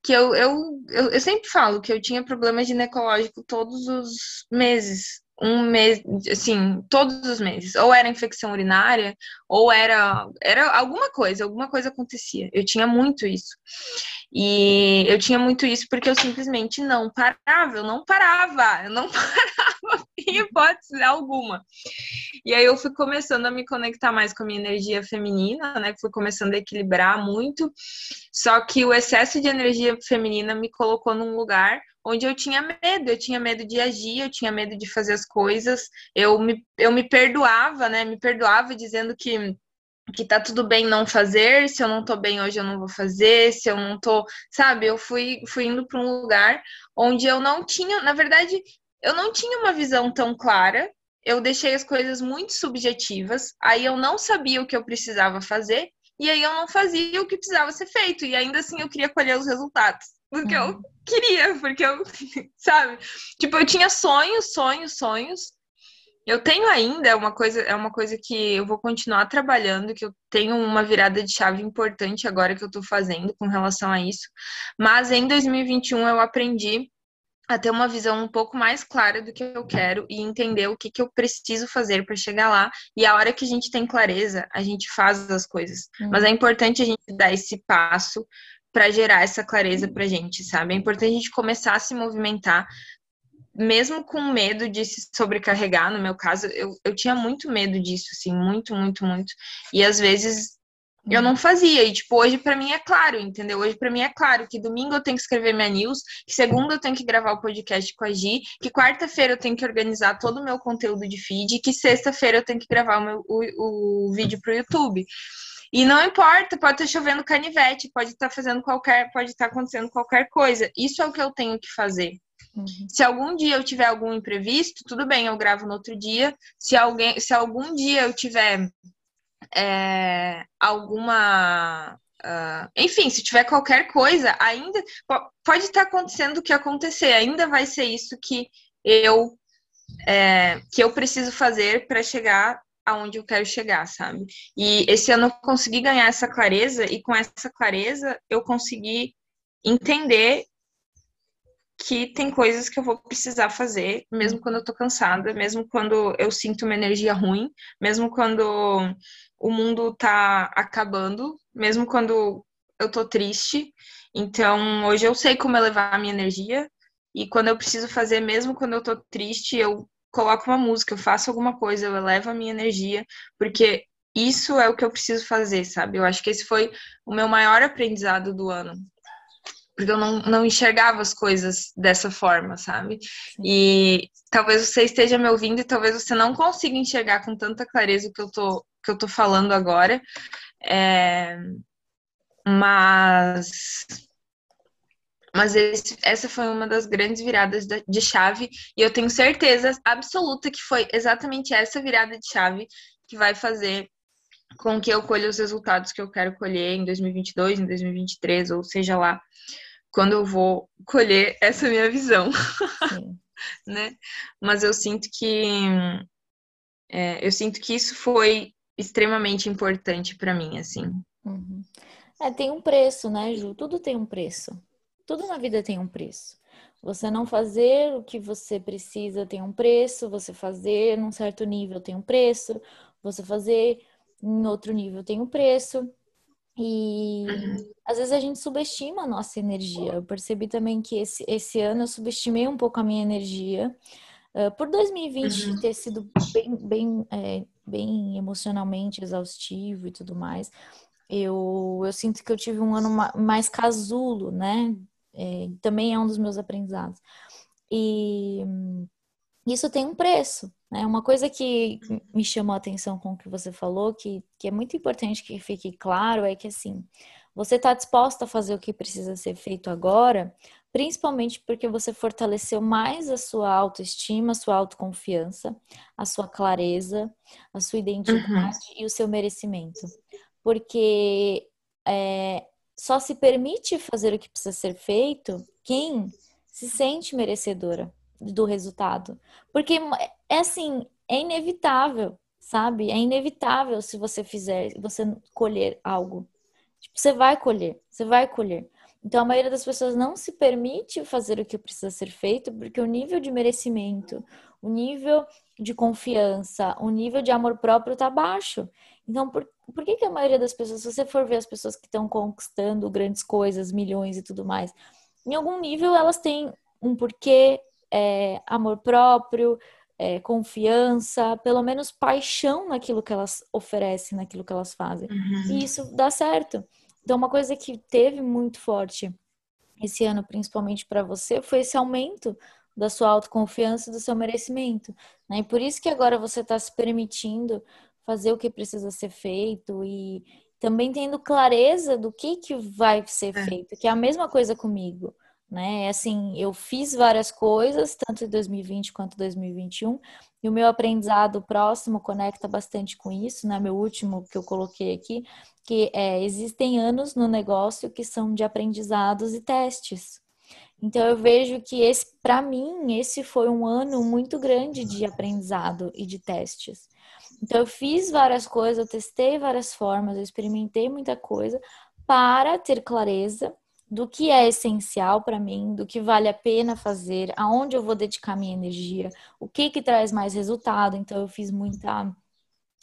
[SPEAKER 2] que eu, eu, eu, eu sempre falo que eu tinha problema ginecológico todos os meses, um mês, assim, todos os meses. Ou era infecção urinária, ou era, era alguma coisa, alguma coisa acontecia. Eu tinha muito isso. E eu tinha muito isso porque eu simplesmente não parava, eu não parava, eu não <laughs> parava em <laughs> hipótese alguma. E aí eu fui começando a me conectar mais com a minha energia feminina, né? Fui começando a equilibrar muito. Só que o excesso de energia feminina me colocou num lugar onde eu tinha medo, eu tinha medo de agir, eu tinha medo de fazer as coisas, eu me, eu me perdoava, né? Me perdoava dizendo que que tá tudo bem não fazer, se eu não tô bem hoje eu não vou fazer, se eu não tô, sabe? Eu fui fui indo para um lugar onde eu não tinha, na verdade, eu não tinha uma visão tão clara. Eu deixei as coisas muito subjetivas, aí eu não sabia o que eu precisava fazer, e aí eu não fazia o que precisava ser feito, e ainda assim eu queria colher os resultados porque uhum. eu queria, porque eu, <laughs> sabe? Tipo, eu tinha sonhos, sonhos, sonhos. Eu tenho ainda é uma coisa, é uma coisa que eu vou continuar trabalhando, que eu tenho uma virada de chave importante agora que eu tô fazendo com relação a isso. Mas em 2021 eu aprendi a ter uma visão um pouco mais clara do que eu quero e entender o que, que eu preciso fazer para chegar lá. E a hora que a gente tem clareza, a gente faz as coisas. Uhum. Mas é importante a gente dar esse passo para gerar essa clareza para a gente, sabe? É importante a gente começar a se movimentar, mesmo com medo de se sobrecarregar. No meu caso, eu, eu tinha muito medo disso, assim, muito, muito, muito. E às vezes eu não fazia. E, tipo, hoje para mim é claro, entendeu? Hoje para mim é claro que domingo eu tenho que escrever minha news, que segunda eu tenho que gravar o podcast com a Gi, que quarta-feira eu tenho que organizar todo o meu conteúdo de feed, que sexta-feira eu tenho que gravar o, meu, o, o vídeo pro YouTube. E não importa, pode estar chovendo canivete, pode estar fazendo qualquer, pode estar acontecendo qualquer coisa. Isso é o que eu tenho que fazer. Uhum. Se algum dia eu tiver algum imprevisto, tudo bem, eu gravo no outro dia. Se alguém, se algum dia eu tiver é, alguma Uh, enfim, se tiver qualquer coisa, ainda pode estar acontecendo o que acontecer, ainda vai ser isso que eu é, que eu preciso fazer para chegar aonde eu quero chegar, sabe? E esse ano eu consegui ganhar essa clareza e com essa clareza eu consegui entender que tem coisas que eu vou precisar fazer, mesmo quando eu tô cansada, mesmo quando eu sinto uma energia ruim, mesmo quando o mundo tá acabando, mesmo quando eu tô triste. Então, hoje eu sei como elevar a minha energia e quando eu preciso fazer, mesmo quando eu tô triste, eu coloco uma música, eu faço alguma coisa, eu elevo a minha energia, porque isso é o que eu preciso fazer, sabe? Eu acho que esse foi o meu maior aprendizado do ano. Porque eu não, não enxergava as coisas dessa forma, sabe? E talvez você esteja me ouvindo e talvez você não consiga enxergar com tanta clareza o que eu tô, que eu tô falando agora. É... Mas mas esse, essa foi uma das grandes viradas de chave e eu tenho certeza absoluta que foi exatamente essa virada de chave que vai fazer com que eu colha os resultados que eu quero colher em 2022, em 2023, ou seja lá, quando eu vou colher essa minha visão, <laughs> né? Mas eu sinto que é, eu sinto que isso foi extremamente importante para mim, assim.
[SPEAKER 1] Uhum. É, tem um preço, né, Ju? Tudo tem um preço. Tudo na vida tem um preço. Você não fazer o que você precisa tem um preço, você fazer num certo nível tem um preço, você fazer em outro nível tem um preço. E uhum. às vezes a gente subestima a nossa energia. Eu percebi também que esse, esse ano eu subestimei um pouco a minha energia. Uh, por 2020 uhum. ter sido bem, bem, é, bem emocionalmente exaustivo e tudo mais, eu, eu sinto que eu tive um ano mais casulo, né? É, também é um dos meus aprendizados. E isso tem um preço. Né? Uma coisa que me chamou a atenção com o que você falou, que, que é muito importante que fique claro, é que assim, Você está disposta a fazer o que precisa ser feito agora, principalmente porque você fortaleceu mais a sua autoestima, a sua autoconfiança, a sua clareza, a sua identidade uhum. e o seu merecimento. Porque é, só se permite fazer o que precisa ser feito quem se sente merecedora do resultado. Porque é assim, é inevitável, sabe? É inevitável se você fizer, você colher algo. Tipo, você vai colher, você vai colher. Então a maioria das pessoas não se permite fazer o que precisa ser feito porque o nível de merecimento, o nível de confiança, o nível de amor próprio está baixo. Então, por, por que, que a maioria das pessoas, se você for ver as pessoas que estão conquistando grandes coisas, milhões e tudo mais, em algum nível elas têm um porquê, é, amor próprio, é, confiança, pelo menos paixão naquilo que elas oferecem, naquilo que elas fazem. Uhum. E isso dá certo. Então, uma coisa que teve muito forte esse ano, principalmente para você, foi esse aumento da sua autoconfiança e do seu merecimento. Né? E por isso que agora você está se permitindo fazer o que precisa ser feito e também tendo clareza do que, que vai ser é. feito, que é a mesma coisa comigo né? Assim, eu fiz várias coisas, tanto em 2020 quanto 2021, e o meu aprendizado próximo conecta bastante com isso, né? Meu último que eu coloquei aqui, que é, existem anos no negócio que são de aprendizados e testes. Então eu vejo que esse, para mim, esse foi um ano muito grande de aprendizado e de testes. Então eu fiz várias coisas, eu testei várias formas, eu experimentei muita coisa para ter clareza do que é essencial para mim, do que vale a pena fazer, aonde eu vou dedicar minha energia, o que que traz mais resultado. Então eu fiz muita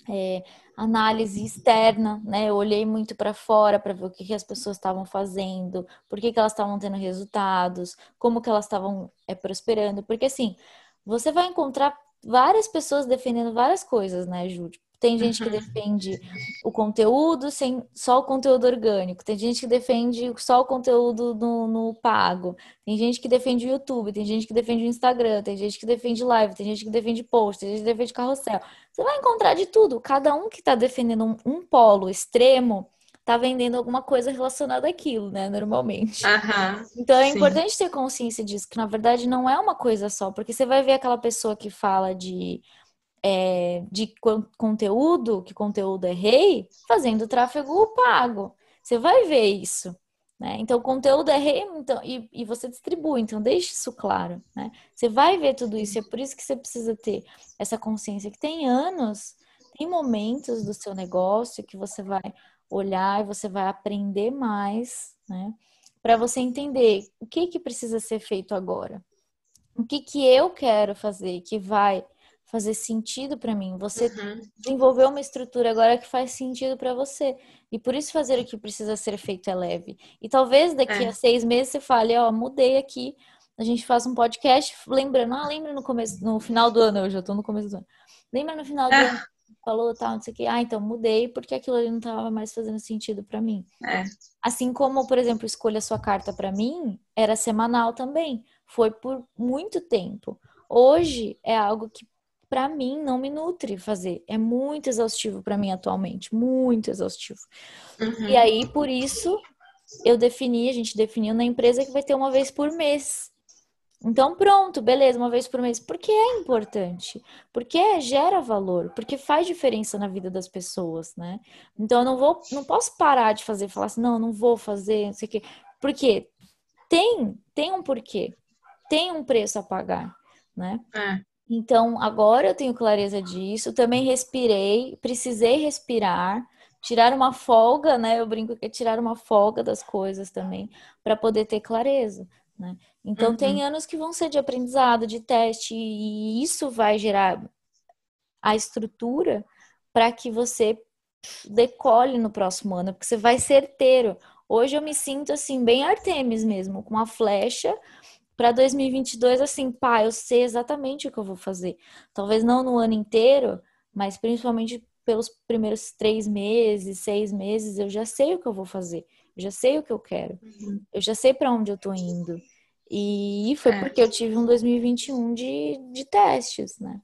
[SPEAKER 1] é, análise externa, né? Eu olhei muito para fora para ver o que, que as pessoas estavam fazendo, por que, que elas estavam tendo resultados, como que elas estavam é, prosperando, porque assim você vai encontrar várias pessoas defendendo várias coisas, né, Ju? Tem gente que uhum. defende o conteúdo sem só o conteúdo orgânico. Tem gente que defende só o conteúdo no, no, pago. Tem gente que defende o YouTube. Tem gente que defende o Instagram. Tem gente que defende live. Tem gente que defende post. Tem gente que defende carrossel. Você vai encontrar de tudo. Cada um que está defendendo um, um, polo extremo está vendendo alguma coisa relacionada àquilo, né? Normalmente. Então é sim. importante ter consciência disso, que na verdade não é uma coisa só, porque você vai ver aquela pessoa que fala de é, de conteúdo, que conteúdo é rei, fazendo tráfego pago. Você vai ver isso. Né? Então, conteúdo é rei então, e, e, você distribui, então deixe isso claro. Né? Você vai ver tudo isso, é por isso que você precisa ter essa consciência que tem anos, tem momentos do seu negócio que você vai olhar e você vai aprender mais, né? Para você entender o que, que precisa ser feito agora. O que, que eu quero fazer que vai fazer sentido para mim. Você uhum. desenvolveu uma estrutura agora que faz sentido para você. E por isso fazer o que precisa ser feito é leve. E talvez daqui é. a seis meses você fale, ó, mudei aqui. A gente faz um podcast lembrando, ah, lembra no começo, no final do ano, eu já tô no começo do ano. Lembra no final do é. ano, falou tal, não sei o que. Ah, então mudei porque aquilo ali não estava mais fazendo sentido para mim.
[SPEAKER 2] É.
[SPEAKER 1] Assim como, por exemplo, escolha sua carta para mim, era semanal também. Foi por muito tempo. Hoje é algo que para mim não me nutre fazer. É muito exaustivo para mim atualmente, muito exaustivo. Uhum. E aí por isso eu defini, a gente definiu na empresa que vai ter uma vez por mês. Então pronto, beleza, uma vez por mês. Porque é importante, porque gera valor, porque faz diferença na vida das pessoas, né? Então eu não vou, não posso parar de fazer, falar assim, não, não vou fazer, não sei o quê. Porque tem, tem um porquê, tem um preço a pagar, né?
[SPEAKER 2] É.
[SPEAKER 1] Então, agora eu tenho clareza disso. Também respirei, precisei respirar, tirar uma folga, né? Eu brinco que é tirar uma folga das coisas também, para poder ter clareza, né? Então, uhum. tem anos que vão ser de aprendizado, de teste, e isso vai gerar a estrutura para que você decole no próximo ano, porque você vai certeiro. Hoje eu me sinto assim, bem Artemis mesmo, com uma flecha para 2022, assim, pá, eu sei exatamente o que eu vou fazer. Talvez não no ano inteiro, mas principalmente pelos primeiros três meses, seis meses, eu já sei o que eu vou fazer. Eu já sei o que eu quero. Uhum. Eu já sei para onde eu tô indo. E foi é. porque eu tive um 2021 de, de testes, né?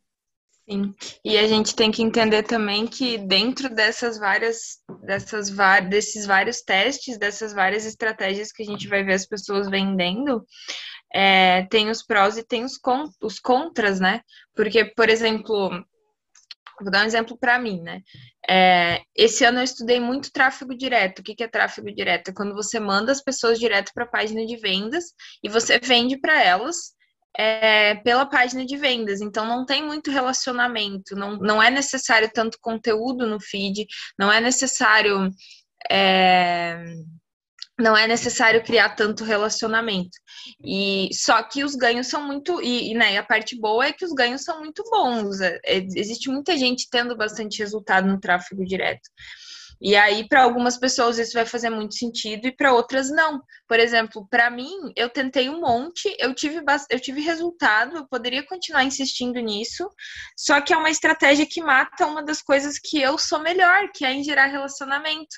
[SPEAKER 2] Sim, e a gente tem que entender também que dentro dessas várias, dessas, desses vários testes, dessas várias estratégias que a gente vai ver as pessoas vendendo, é, tem os prós e tem os, con os contras, né? Porque, por exemplo, vou dar um exemplo para mim, né? É, esse ano eu estudei muito tráfego direto. O que, que é tráfego direto? É quando você manda as pessoas direto para a página de vendas e você vende para elas é, pela página de vendas. Então, não tem muito relacionamento, não, não é necessário tanto conteúdo no feed, não é necessário. É, não é necessário criar tanto relacionamento. E só que os ganhos são muito e, e né, a parte boa é que os ganhos são muito bons. É, é existe muita gente tendo bastante resultado no tráfego direto. E aí, para algumas pessoas, isso vai fazer muito sentido e para outras, não. Por exemplo, para mim, eu tentei um monte, eu tive, eu tive resultado, eu poderia continuar insistindo nisso, só que é uma estratégia que mata uma das coisas que eu sou melhor, que é em gerar relacionamento.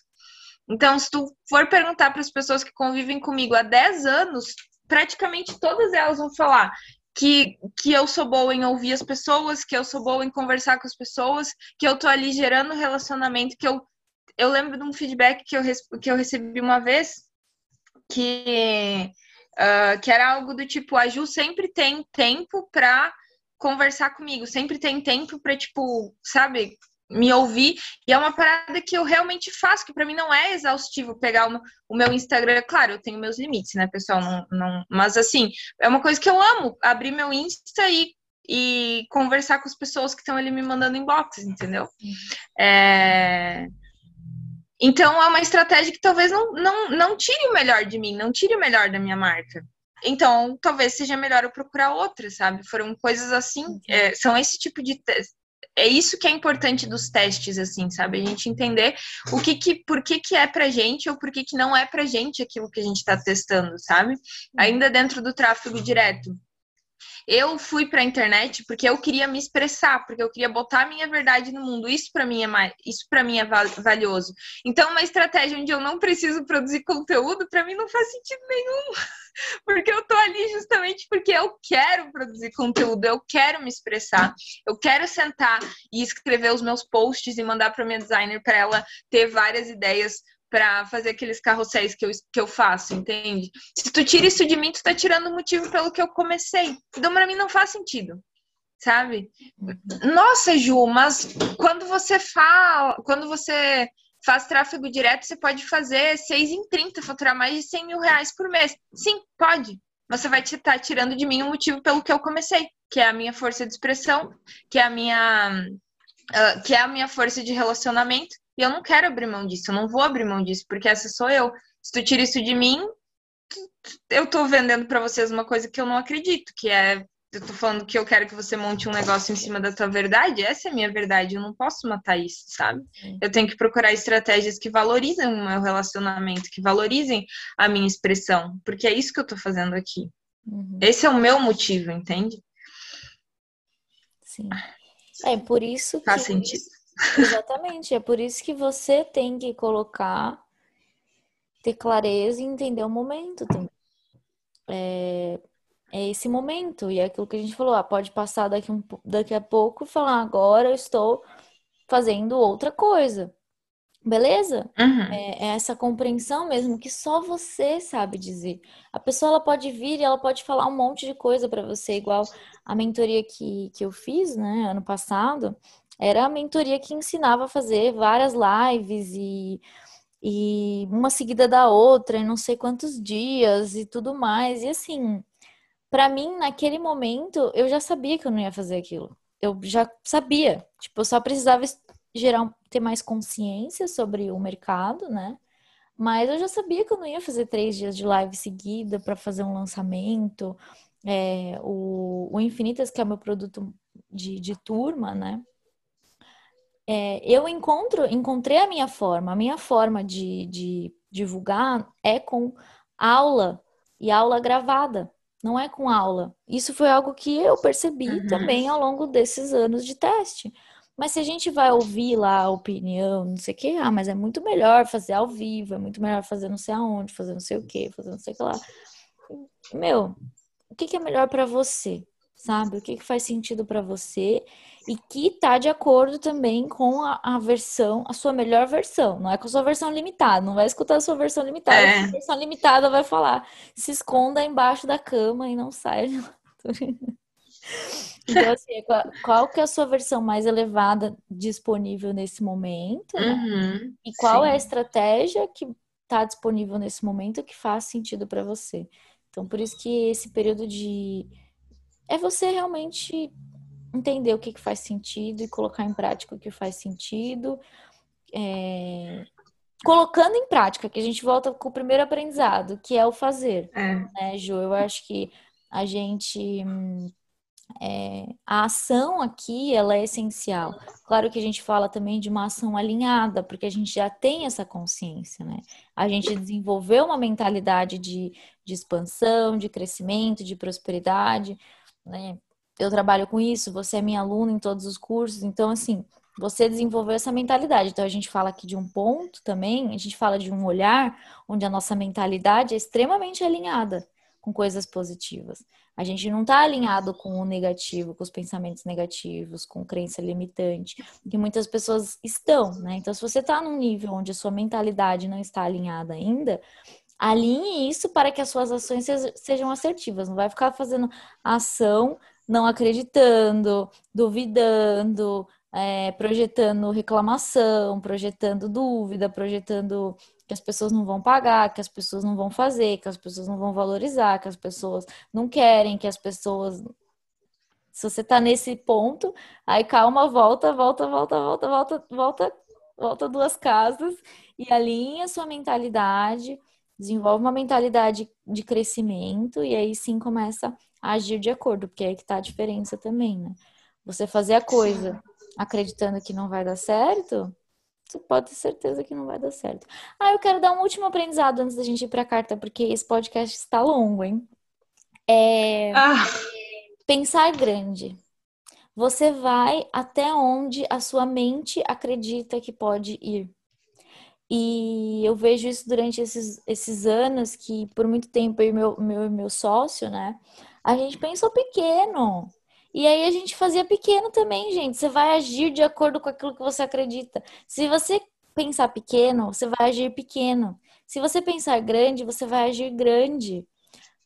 [SPEAKER 2] Então, se tu for perguntar para as pessoas que convivem comigo há 10 anos, praticamente todas elas vão falar que, que eu sou boa em ouvir as pessoas, que eu sou boa em conversar com as pessoas, que eu tô ali gerando relacionamento, que eu eu lembro de um feedback que eu, que eu recebi uma vez que, uh, que era algo do tipo, a Ju sempre tem tempo para conversar comigo, sempre tem tempo para, tipo, sabe, me ouvir. E é uma parada que eu realmente faço, que para mim não é exaustivo pegar o, o, meu Instagram. Claro, eu tenho meus limites, né, pessoal? Não, não, mas assim, é uma coisa que eu amo, abrir meu Insta e e conversar com as pessoas que estão ali me mandando inbox, entendeu? É... Então, é uma estratégia que talvez não, não, não tire o melhor de mim, não tire o melhor da minha marca. Então, talvez seja melhor eu procurar outra, sabe? Foram coisas assim, uhum. é, são esse tipo de é isso que é importante dos testes, assim, sabe? A gente entender o que que, por que que é pra gente ou por que que não é pra gente aquilo que a gente tá testando, sabe? Uhum. Ainda dentro do tráfego direto. Eu fui para a internet porque eu queria me expressar, porque eu queria botar a minha verdade no mundo. Isso para mim é mais, isso para mim é valioso. Então, uma estratégia onde eu não preciso produzir conteúdo, para mim não faz sentido nenhum. <laughs> Porque eu tô ali justamente porque eu quero produzir conteúdo, eu quero me expressar, eu quero sentar e escrever os meus posts e mandar para minha designer para ela ter várias ideias para fazer aqueles carrosséis que eu, que eu faço, entende? Se tu tira isso de mim, tu tá tirando o motivo pelo que eu comecei. Então, pra mim, não faz sentido, sabe? Nossa, Ju, mas quando você fala, quando você faz tráfego direto, você pode fazer 6 em 30, faturar mais de 100 mil reais por mês. Sim, pode. Você vai estar tá tirando de mim o motivo pelo que eu comecei, que é a minha força de expressão, que é a minha, uh, que é a minha força de relacionamento e eu não quero abrir mão disso, eu não vou abrir mão disso, porque essa sou eu. Se tu tira isso de mim, eu tô vendendo para vocês uma coisa que eu não acredito, que é eu tô falando que eu quero que você monte um negócio em cima da tua verdade, essa é a minha verdade, eu não posso matar isso, sabe? Eu tenho que procurar estratégias que valorizem o meu relacionamento, que valorizem a minha expressão, porque é isso que eu tô fazendo aqui. Uhum. Esse é o meu motivo, entende?
[SPEAKER 1] Sim. É por isso
[SPEAKER 2] Faz que sentido.
[SPEAKER 1] Exatamente, é por isso que você tem que colocar, ter clareza e entender o momento também. É, é esse momento, e é aquilo que a gente falou, ah, pode passar daqui, um, daqui a pouco e falar, agora eu estou fazendo outra coisa. Beleza?
[SPEAKER 2] Uhum.
[SPEAKER 1] É, é, essa compreensão mesmo que só você sabe dizer. A pessoa ela pode vir e ela pode falar um monte de coisa para você, igual a mentoria que, que eu fiz, né, ano passado era a mentoria que ensinava a fazer várias lives e, e uma seguida da outra, em não sei quantos dias e tudo mais. E assim, para mim, naquele momento, eu já sabia que eu não ia fazer aquilo. Eu já sabia. Tipo, eu só precisava gerar, ter mais consciência sobre o mercado, né? Mas eu já sabia que eu não ia fazer três dias de live seguida para fazer um lançamento. É, o, o Infinitas, que é o meu produto de, de turma, né? É, eu encontro, encontrei a minha forma. A minha forma de, de divulgar é com aula e aula gravada, não é com aula. Isso foi algo que eu percebi uhum. também ao longo desses anos de teste. Mas se a gente vai ouvir lá a opinião, não sei o que, ah, mas é muito melhor fazer ao vivo, é muito melhor fazer não sei aonde, fazer não sei o que, fazer não sei o que lá. Meu, o que, que é melhor para você? Sabe? O que, que faz sentido para você e que tá de acordo também com a, a, versão, a sua melhor versão. Não é com a sua versão limitada, não vai escutar a sua versão limitada. É. A versão limitada vai falar, se esconda embaixo da cama e não saia. <laughs> Então, assim, qual, qual, que é a sua versão mais elevada disponível nesse momento? Né? Uhum, e qual sim. é a estratégia que está disponível nesse momento que faz sentido para você? Então, por isso que esse período de é você realmente entender o que, que faz sentido e colocar em prática o que faz sentido. É... Colocando em prática, que a gente volta com o primeiro aprendizado, que é o fazer. É. Né, Ju? Eu acho que a gente. É, a ação aqui ela é essencial. Claro que a gente fala também de uma ação alinhada, porque a gente já tem essa consciência, né? A gente desenvolveu uma mentalidade de, de expansão, de crescimento, de prosperidade né? Eu trabalho com isso, você é minha aluna em todos os cursos, então assim, você desenvolveu essa mentalidade. Então a gente fala aqui de um ponto também, a gente fala de um olhar onde a nossa mentalidade é extremamente alinhada com coisas positivas. A gente não está alinhado com o negativo, com os pensamentos negativos, com crença limitante, que muitas pessoas estão, né? Então, se você está num nível onde a sua mentalidade não está alinhada ainda, Alinhe isso para que as suas ações sejam assertivas. Não vai ficar fazendo ação não acreditando, duvidando, é, projetando reclamação, projetando dúvida, projetando que as pessoas não vão pagar, que as pessoas não vão fazer, que as pessoas não vão valorizar, que as pessoas não querem, que as pessoas. Se você tá nesse ponto, aí calma, volta, volta, volta, volta, volta, volta, volta duas casas e alinha sua mentalidade desenvolve uma mentalidade de crescimento e aí sim começa a agir de acordo, porque é aí que tá a diferença também, né? Você fazer a coisa acreditando que não vai dar certo, você pode ter certeza que não vai dar certo. Ah, eu quero dar um último aprendizado antes da gente ir para a carta, porque esse podcast está longo, hein? É... Ah. Pensar grande. Você vai até onde a sua mente acredita que pode ir. E eu vejo isso durante esses, esses anos que, por muito tempo, eu e meu, meu, meu sócio, né? A gente pensou pequeno. E aí a gente fazia pequeno também, gente. Você vai agir de acordo com aquilo que você acredita. Se você pensar pequeno, você vai agir pequeno. Se você pensar grande, você vai agir grande.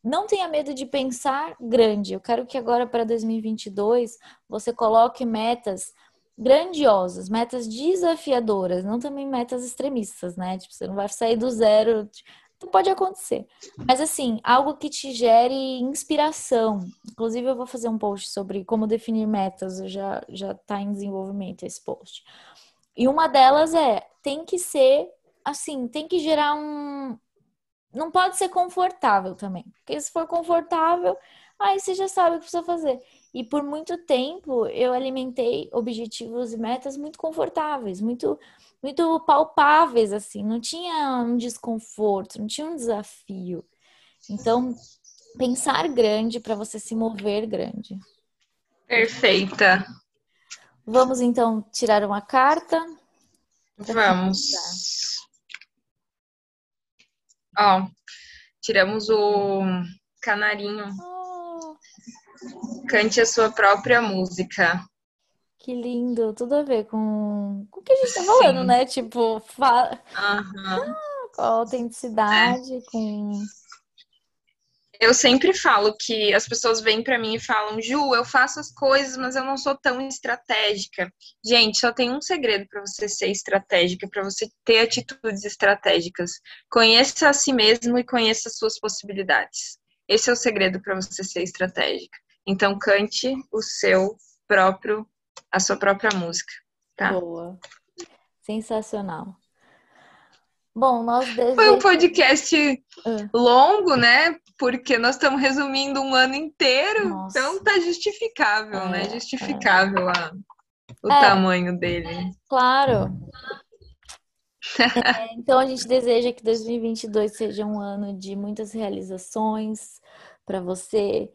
[SPEAKER 1] Não tenha medo de pensar grande. Eu quero que agora para 2022 você coloque metas grandiosas, metas desafiadoras, não também metas extremistas, né? Tipo, você não vai sair do zero. Não pode acontecer. Mas assim, algo que te gere inspiração. Inclusive, eu vou fazer um post sobre como definir metas. Já já está em desenvolvimento esse post. E uma delas é tem que ser assim, tem que gerar um. Não pode ser confortável também. Porque se for confortável, aí você já sabe o que precisa fazer. E por muito tempo eu alimentei objetivos e metas muito confortáveis, muito muito palpáveis assim, não tinha um desconforto, não tinha um desafio. Então, pensar grande para você se mover grande.
[SPEAKER 2] Perfeita.
[SPEAKER 1] Vamos então tirar uma carta.
[SPEAKER 2] Vamos. Ó, tiramos o canarinho. Cante a sua própria música.
[SPEAKER 1] Que lindo, tudo a ver com, com o que a gente tá falando, né? Tipo, fa... uhum. com a autenticidade, é. com.
[SPEAKER 2] Eu sempre falo que as pessoas vêm para mim e falam, Ju, eu faço as coisas, mas eu não sou tão estratégica. Gente, só tem um segredo para você ser estratégica, para você ter atitudes estratégicas. Conheça a si mesmo e conheça as suas possibilidades. Esse é o segredo para você ser estratégica. Então cante o seu próprio, a sua própria música, tá?
[SPEAKER 1] Boa. Sensacional. Bom, nós
[SPEAKER 2] desejamos... Foi um podcast uh. longo, né? Porque nós estamos resumindo um ano inteiro, Nossa. então tá justificável, é, né? Justificável é. a, o é, tamanho dele.
[SPEAKER 1] Claro. É, então a gente deseja que 2022 seja um ano de muitas realizações para você,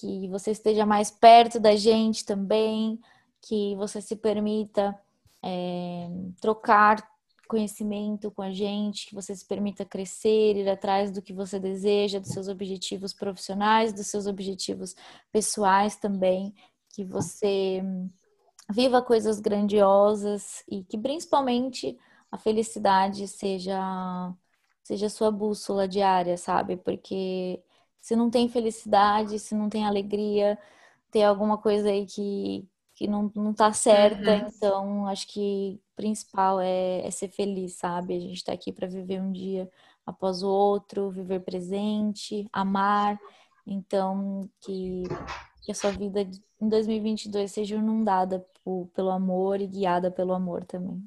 [SPEAKER 1] que você esteja mais perto da gente também, que você se permita é, trocar conhecimento com a gente, que você se permita crescer, ir atrás do que você deseja, dos seus objetivos profissionais, dos seus objetivos pessoais também, que você viva coisas grandiosas e que principalmente a felicidade seja seja sua bússola diária, sabe? Porque se não tem felicidade, se não tem alegria, tem alguma coisa aí que, que não, não tá certa. Uhum. Então, acho que o principal é, é ser feliz, sabe? A gente tá aqui para viver um dia após o outro, viver presente, amar. Então, que, que a sua vida em 2022 seja inundada por, pelo amor e guiada pelo amor também.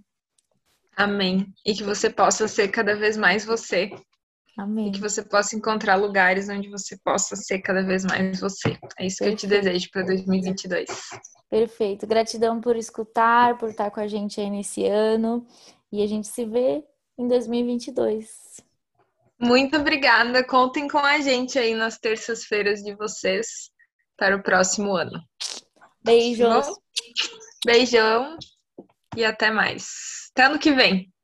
[SPEAKER 2] Amém. E que você possa ser cada vez mais você.
[SPEAKER 1] Amém.
[SPEAKER 2] E que você possa encontrar lugares onde você possa ser cada vez mais você. É isso Perfeito. que eu te desejo para 2022.
[SPEAKER 1] Perfeito. Gratidão por escutar, por estar com a gente aí nesse ano. E a gente se vê em 2022.
[SPEAKER 2] Muito obrigada. Contem com a gente aí nas terças-feiras de vocês para o próximo ano.
[SPEAKER 1] Beijos.
[SPEAKER 2] Beijão e até mais. Até ano que vem.